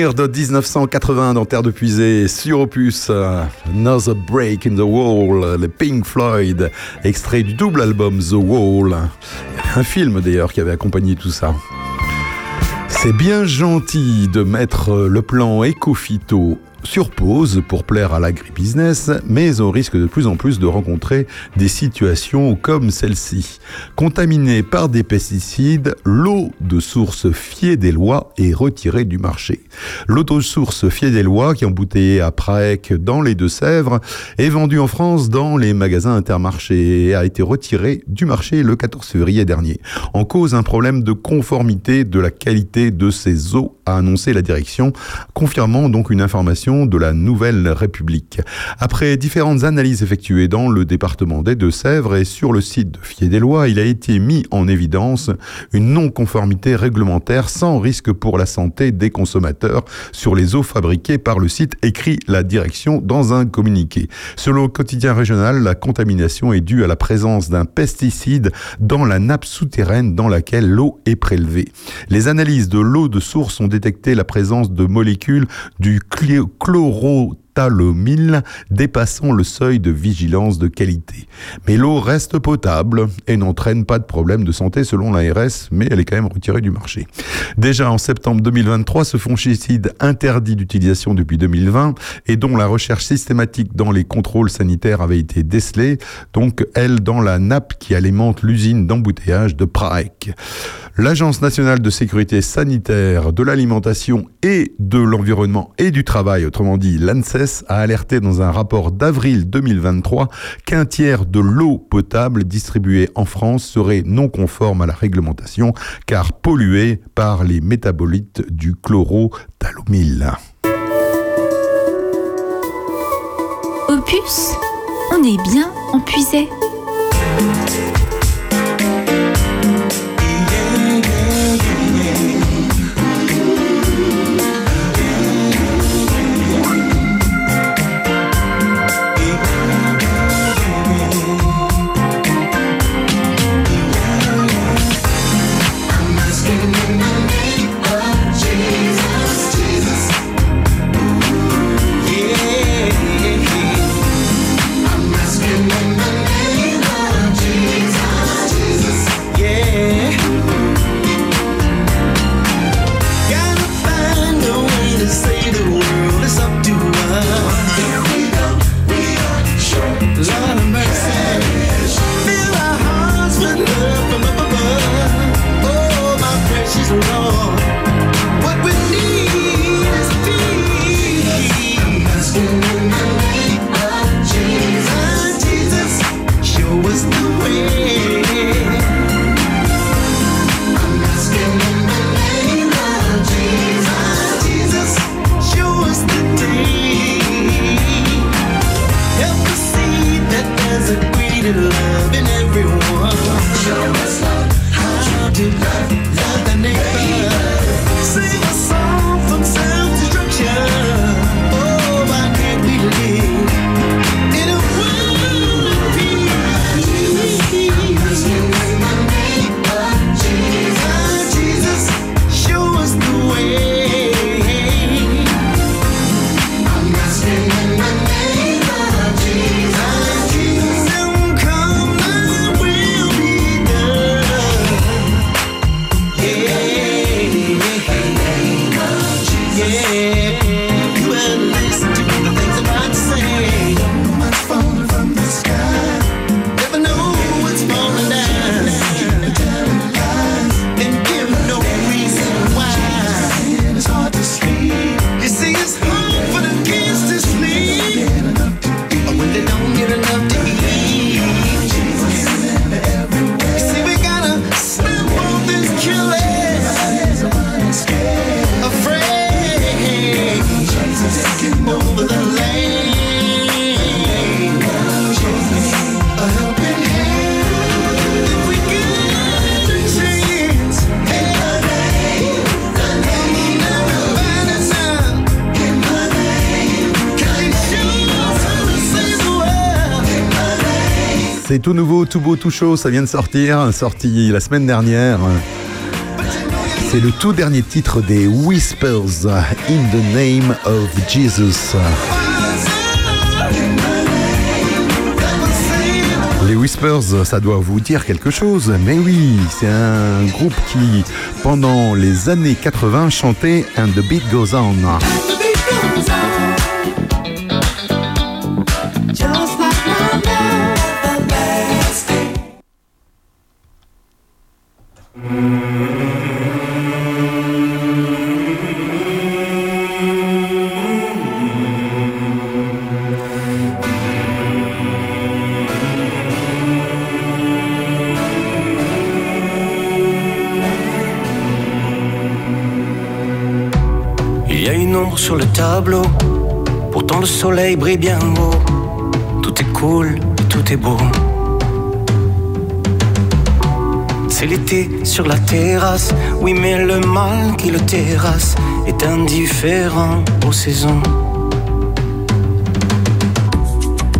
Speaker 2: De 1980 dans Terre de Puisée, sur Opus, Another Break in the Wall, les Pink Floyd, extrait du double album The Wall. Un film d'ailleurs qui avait accompagné tout ça. C'est bien gentil de mettre le plan éco-phyto sur pause pour plaire à l'agribusiness, mais on risque de plus en plus de rencontrer des situations comme celle-ci. Contaminée par des pesticides, l'eau de source fiée des lois est retirée du marché. L'eau de source fiée des lois, qui est embouteillée à Praec dans les Deux-Sèvres, est vendue en France dans les magasins intermarchés et a été retirée du marché le 14 février dernier. En cause, un problème de conformité de la qualité de ces eaux, a annoncé la direction, confirmant donc une information de la Nouvelle République. Après différentes analyses effectuées dans le département des Deux-Sèvres et sur le site de Fier-des-Lois, il a été mis en évidence une non-conformité réglementaire sans risque pour la santé des consommateurs sur les eaux fabriquées par le site, écrit la direction dans un communiqué. Selon le quotidien régional, la contamination est due à la présence d'un pesticide dans la nappe souterraine dans laquelle l'eau est prélevée. Les analyses de l'eau de source ont détecté la présence de molécules du chlorothalonil dépassant le seuil de vigilance de qualité. Mais l'eau reste potable et n'entraîne pas de problème de santé selon l'ARS, mais elle est quand même retirée du marché. Déjà en septembre 2023, ce fongicide interdit d'utilisation depuis 2020 et dont la recherche systématique dans les contrôles sanitaires avait été décelée, donc elle dans la nappe qui alimente l'usine d'embouteillage de Praec. L'Agence nationale de sécurité sanitaire de l'alimentation et de l'environnement et du travail, autrement dit l'ANSES,
Speaker 5: A alerté dans un rapport d'avril 2023 qu'un tiers de l'eau potable distribuée en France serait non conforme à la réglementation car polluée par les métabolites du chlorothalomyle.
Speaker 9: Opus, on est bien needed love
Speaker 5: in everyone. Show us love. How you did love, love the neighbor. Sing a song. Tout nouveau, tout beau, tout chaud, ça vient de sortir, sorti la semaine dernière. C'est le tout dernier titre des Whispers, In the Name of Jesus. Les Whispers, ça doit vous dire quelque chose, mais oui, c'est un groupe qui, pendant les années 80, chantait And the Beat Goes On.
Speaker 22: Soleil brille bien haut. Tout est cool, tout est beau. C'est l'été sur la terrasse, oui mais le mal qui le terrasse est indifférent aux saisons.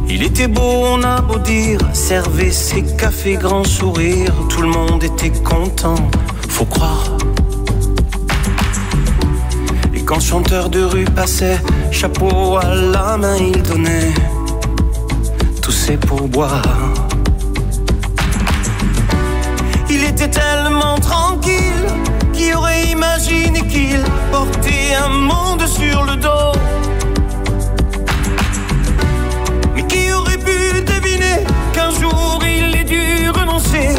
Speaker 22: Il était beau, on a beau dire, servez ses cafés grand sourire, tout le monde était content, faut croire. Quand chanteur de rue passait, chapeau à la main, il donnait tous ses pourboires. Il était tellement tranquille, qui aurait imaginé qu'il portait un monde sur le dos. Mais qui aurait pu deviner qu'un jour il ait dû renoncer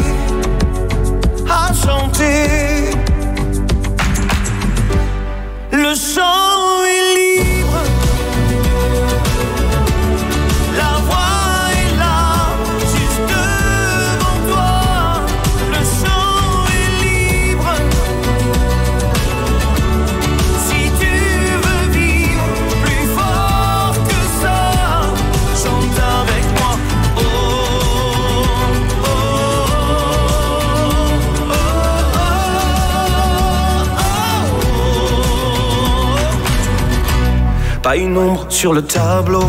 Speaker 22: à chanter?
Speaker 5: Une ombre sur le tableau.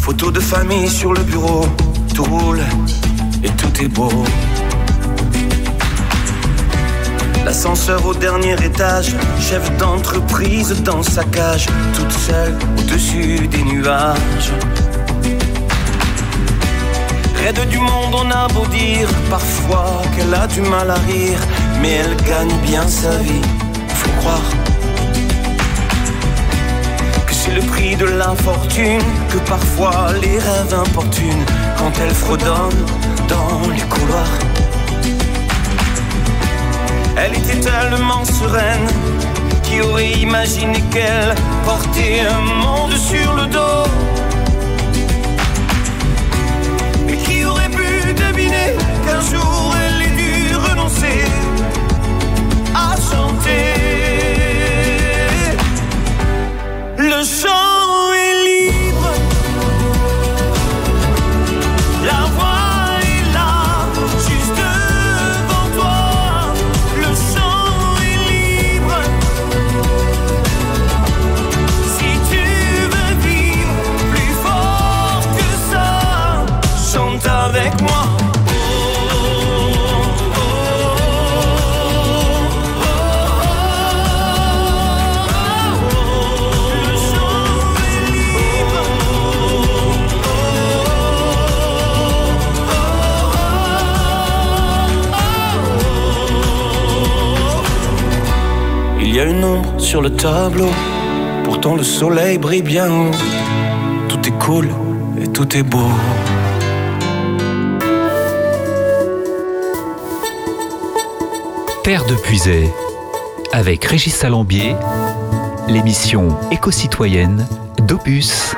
Speaker 5: Photo de famille sur le bureau. Tout roule et tout est beau. L'ascenseur au dernier étage, chef d'entreprise dans sa cage, toute seule au-dessus des nuages. Raide du monde, on a beau dire parfois qu'elle a du mal à rire, mais elle gagne bien sa vie, faut croire. De l'infortune, que parfois les rêves importunent quand elle fredonne dans les couloirs. Elle était tellement sereine Qui aurait imaginé qu'elle portait un monde sur le dos? Et qui aurait pu deviner qu'un jour elle ait dû renoncer à chanter? Le chant sur le tableau, pourtant le soleil brille bien haut. Tout est cool et tout est beau.
Speaker 8: Terre de Puisay, avec Régis Salambier, l'émission éco-citoyenne d'Opus.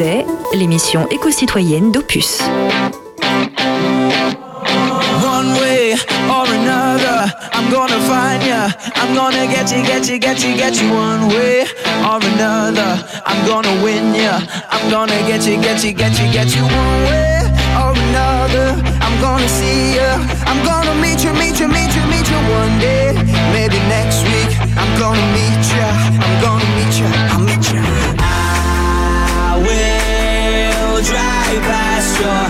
Speaker 7: Musée, l'émission éco-citoyenne d'Opus.
Speaker 5: One way or another, I'm gonna find ya. I'm gonna get you, get you, get you, get you. One way or another, I'm gonna win ya. I'm gonna get you, get you, get you, get you. One way or another, I'm gonna see ya. I'm gonna meet you, meet you, meet you, meet you one day. Maybe next week, I'm gonna meet ya. I'm gonna meet ya.
Speaker 7: door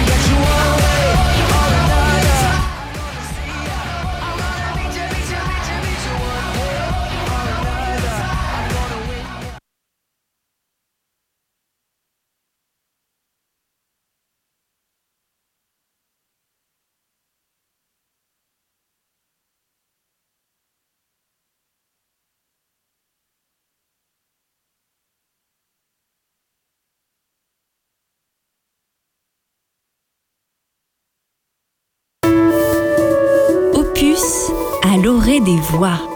Speaker 7: des voix.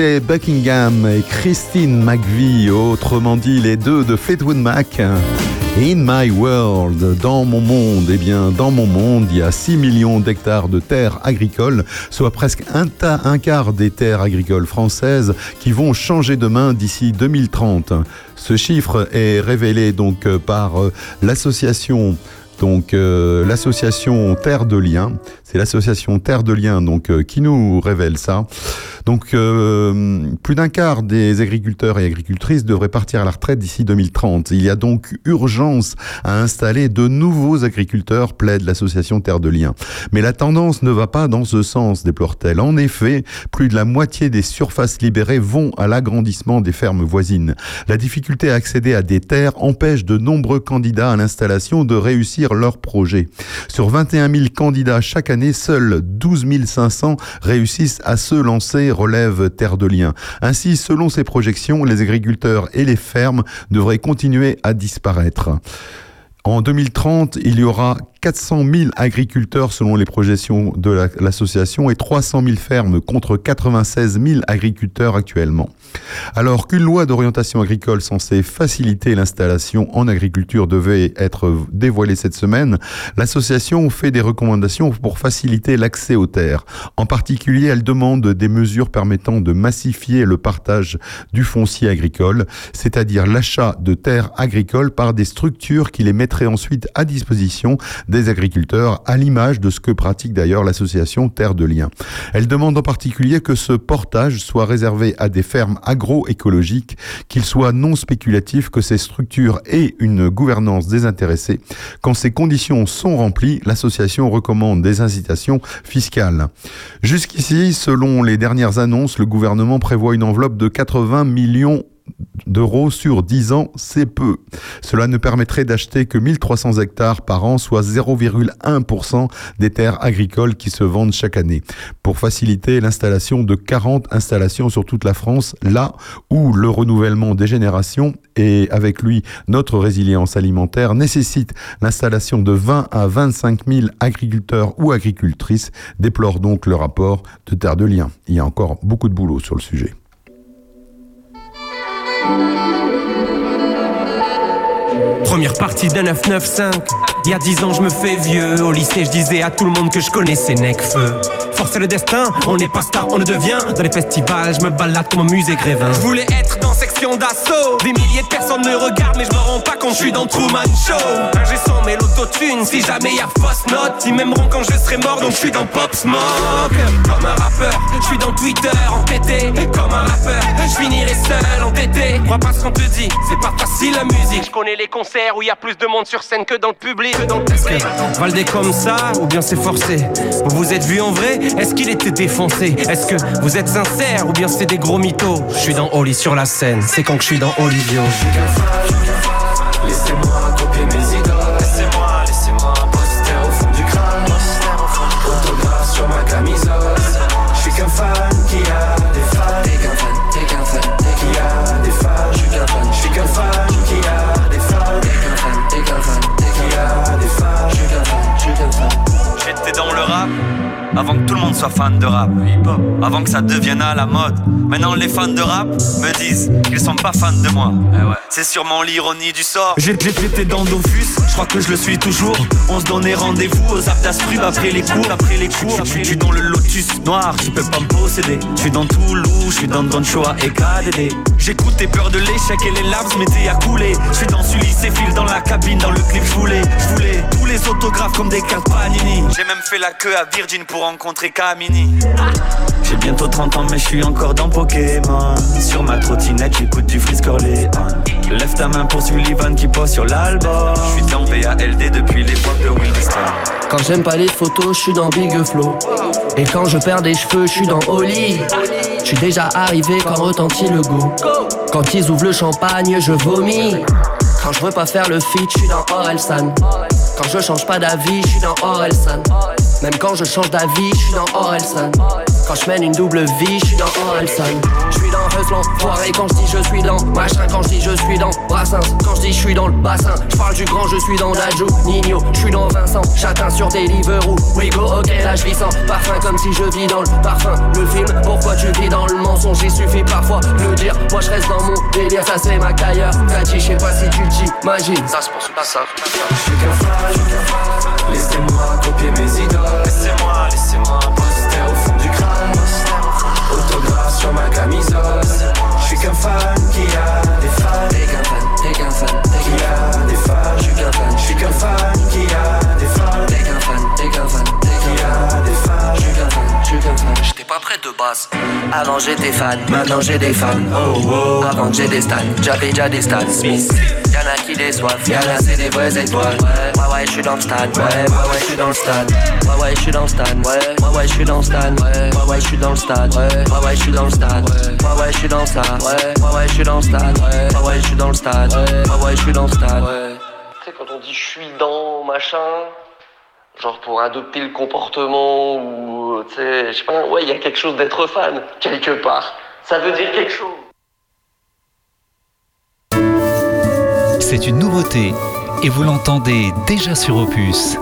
Speaker 2: Buckingham et Christine McVie, autrement dit les deux de Fleetwood Mac. In my world, dans mon monde, eh bien, dans mon monde, il y a 6 millions d'hectares de terres agricoles, soit presque un, quart des terres agricoles françaises qui vont changer de main d'ici 2030. Ce chiffre est révélé donc euh, par euh, l'association donc euh, l'association Terre de Liens, c'est l'association Terre de Liens donc qui nous révèle ça. Donc euh, plus d'un quart des agriculteurs et agricultrices devraient partir à la retraite d'ici 2030. Il y a donc urgence à installer de nouveaux agriculteurs, plaide l'association Terre de Liens. Mais la tendance ne va pas dans ce sens, déplore-t-elle. En effet, plus de la moitié des surfaces libérées vont à l'agrandissement des fermes voisines. La difficulté à accéder à des terres empêche de nombreux candidats à l'installation de réussir leur projet. Sur 21 000 candidats chaque année, seuls 12 500 réussissent à se lancer, relève Terre de Liens. Ainsi, selon ces projections, les agriculteurs et les fermes devraient continuer à disparaître. En 2030, il y aura 400 000 agriculteurs selon les projections de la- l'association et 300 000 fermes contre 96 000 agriculteurs actuellement. Alors qu'une loi d'orientation agricole censée faciliter l'installation en agriculture devait être dévoilée cette semaine, l'association fait des recommandations pour faciliter l'accès aux terres. En particulier, elle demande des mesures permettant de massifier le partage du foncier agricole, c'est-à-dire l'achat de terres agricoles par des structures qui les mettraient ensuite à disposition des agriculteurs, à l'image de ce que pratique d'ailleurs l'association Terre de Liens. Elle demande en particulier que ce portage soit réservé à des fermes agroécologiques, qu'il soit non spéculatif, que ces structures aient une gouvernance désintéressée. Quand ces conditions sont remplies, l'association recommande des incitations fiscales. Jusqu'ici, selon les dernières annonces, le gouvernement prévoit une enveloppe de 80 millions d'euros sur 10 ans, c'est peu. Cela ne permettrait d'acheter que 1300 hectares par an, soit 0,1% des terres agricoles qui se vendent chaque année. Pour faciliter l'installation de 40 installations sur toute la France, là où le renouvellement des générations et avec lui notre résilience alimentaire nécessite l'installation de 20 à 25 000 agriculteurs ou agricultrices, déplore donc le rapport de Terre de Liens. Il y a encore beaucoup de boulot sur le sujet. Thank you.
Speaker 23: Première partie d'un 995. Il y a 10 ans, je me fais vieux. Au lycée, je disais à tout le monde que je connaissais Necfeu. Force le destin, on n'est pas star, on le devient. Dans les festivals, je me balade comme un musée Grévin. Je voulais être dans section d'assaut. Des milliers de personnes me regardent, mais je me rends pas compte, je suis dans Truman Show. Un j'ai son mais l'autotune, si jamais y a fausse note. Ils m'aimeront quand je serai mort, donc je suis dans Pop Smoke. Comme un rappeur, je suis dans Twitter, entêté. Comme un rappeur, je finirai seul, entêté. Crois pas ce qu'on te dit, c'est pas facile la musique. Je connais les concerts où il y a plus de monde sur scène que dans le public. Que dans le public. Valdez comme ça, ou bien c'est forcé. Vous vous êtes vu en vrai Est-ce qu'il était défoncé Est-ce que vous êtes sincère ou bien c'est des gros mythos Je suis dans Oli sur la scène, c'est quand que je suis dans Olivio.
Speaker 24: Avant que tout le monde soit fan de rap. Avant que ça devienne à la mode. Maintenant, les fans de rap me disent qu'ils sont pas fans de moi. C'est sûrement l'ironie du sort.
Speaker 23: J'ai- J'étais dans Dofus, je crois que je le suis toujours. On se donnait rendez-vous aux Aptastrub après les cours. Après les cours, je suis dans le Lotus noir, tu peux pas me posséder. Je suis dans Toulouse, je suis dans Don Shoah et KDD. J'écoute tes peurs de l'échec et les larmes se mettaient à couler. Je suis dans Sully, c'est fil dans la cabine, dans le clip, je voulais, je voulais tous les autographes comme des cartes Panini.
Speaker 24: J'ai même fait la queue à Virgin pour rencontrer Kamini.
Speaker 23: J'ai bientôt 30 ans mais je suis encore dans Pokémon Sur ma trottinette j'écoute du Frisk Orléans Lève ta main pour Sullivan qui pose sur l'album
Speaker 24: Je suis dans VALD depuis l'époque de Williston.
Speaker 25: Quand j'aime pas les photos, je suis dans Big Flow. Et quand je perds des cheveux, je suis dans Oli. Je suis déjà arrivé quand retentit le goût. Quand ils ouvrent le champagne, je vomis. Quand je veux pas faire le feat, je suis dans Orelsan. Quand je change pas d'avis, je suis dans Orelsan. Même quand je change d'avis, je suis dans Orelsan. Quand je mène une double vie, je suis dans Orelsan. Je suis dans Huslan, foiré quand je dis je suis dans machin, quand je dis je suis dans Brassens, quand je dis je suis dans le bassin. Je parle du grand, je suis dans Dajou, Nino, je suis dans Vincent, j'atteins sur Deliveroo. We go, ok, là je vis sans parfum comme si je vis dans le parfum. Le film, pourquoi tu vis dans le mensonge, il suffit parfois de le dire. Moi je reste dans mon délire, ça c'est ma cailleur. Tati, je sais pas si tu t'imagines. Ça se pense pas ça.
Speaker 26: Je suis qu'un fan, laissez-moi copier mes idoles Laissez-moi, laissez-moi Je
Speaker 25: pas de base. Avant j'étais fan, maintenant j'ai des fans. Oh oh. Avant j'ai des stans, j'avais déjà des stans. Smith. Y'en a qui déçoivent, y'en a c'est des vraies étoiles. Ouais ouais, je suis dans le stade. Ouais ouais ouais, je suis dans le stade. Ouais ouais, je suis dans le stade. Ouais ouais ouais, je suis dans le stade. Ouais ouais, je suis dans le stade. Ouais ouais ouais, je suis dans le stade. Ouais ouais, je suis dans le stade. Ouais ouais, je suis dans le stade. Ouais ouais, je suis dans le stade. Ouais ouais, je suis dans le stade.
Speaker 27: Tu sais, quand on dit je suis dans machin, genre pour adopter le comportement ou, tu sais, je sais pas, ouais, il y a quelque chose d'être fan, quelque part. Ça veut dire quelque chose.
Speaker 7: C'est une nouveauté et vous l'entendez déjà sur Opus.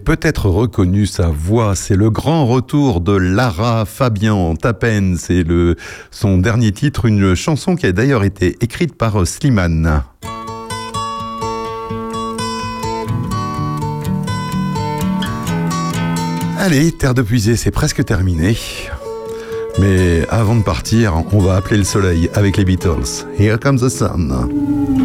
Speaker 7: Peut-être reconnu sa voix, c'est le grand retour de Lara Fabian, Tapen, c'est son dernier titre, une chanson qui a d'ailleurs été écrite par Slimane. Allez, Terre de Puisée, c'est presque terminé. Mais avant de partir, on va appeler le soleil avec les Beatles. Here comes the sun.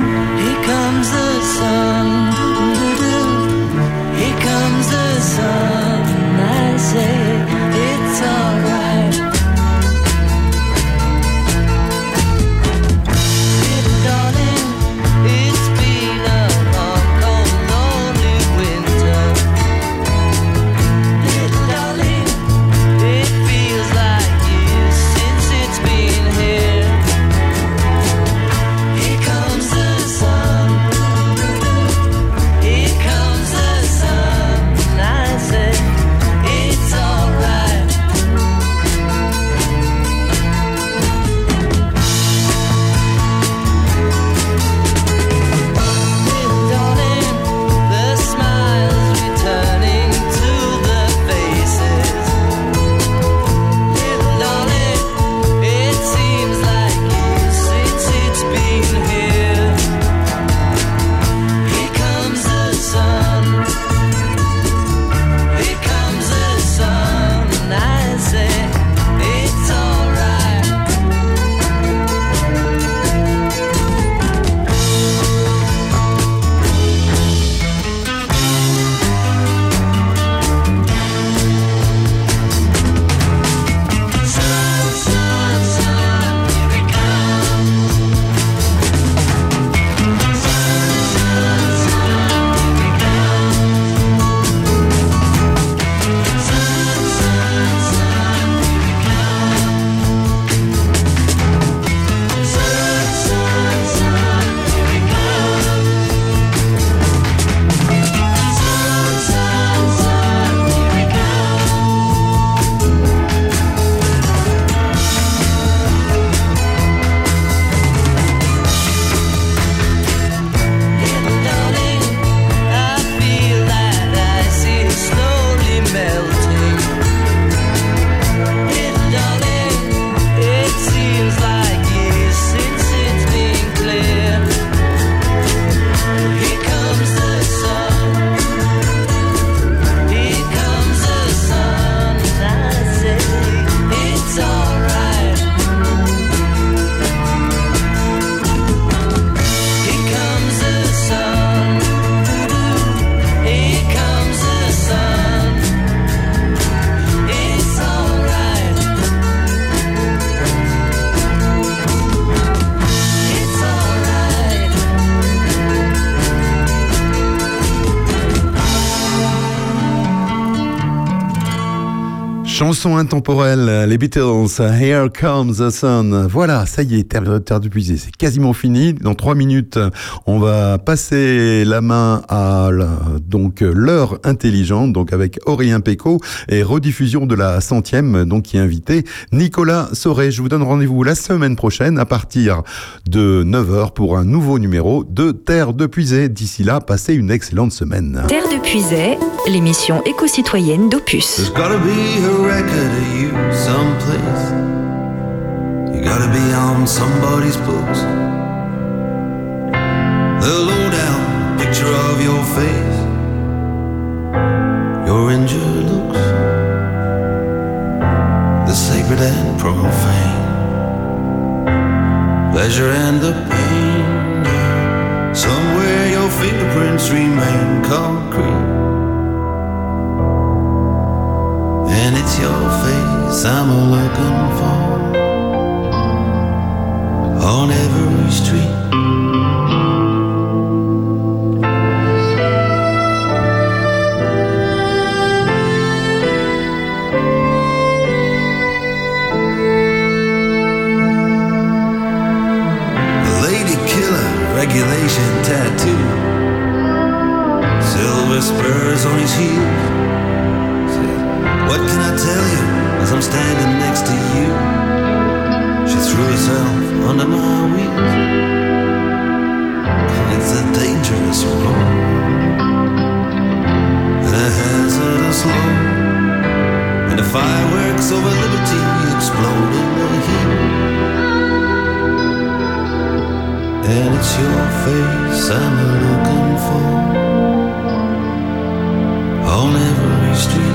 Speaker 7: Chanson intemporelle, les Beatles, Here Comes the Sun. Voilà, ça y est, Terre, Terre de Puisée, c'est quasiment fini. Dans trois minutes, on va passer la main à la- donc l'heure intelligente, donc avec Aurélien Péco et rediffusion de la centième, donc qui est invité Nicolas Sauret. Je vous donne rendez-vous la semaine prochaine à partir de 9h pour un nouveau numéro de Terre de Puisée. D'ici là, passez une excellente semaine.
Speaker 14: Terre de Puisay, l'émission éco-citoyenne d'Opus.
Speaker 5: Of you someplace. You gotta be on somebody's books. The lowdown picture of your face, your injured looks, the sacred and profane, pleasure and the pain. Somewhere your fingerprints remain concrete. And it's your face I'm looking for on every street. A lady killer regulation tattoo, silver spurs on his heels. What can I tell you as I'm standing next to you? She threw herself under my wheels. It's a dangerous road and a hazardous load. And the fireworks over liberty explode in the heat. And it's your face I'm looking for on every street.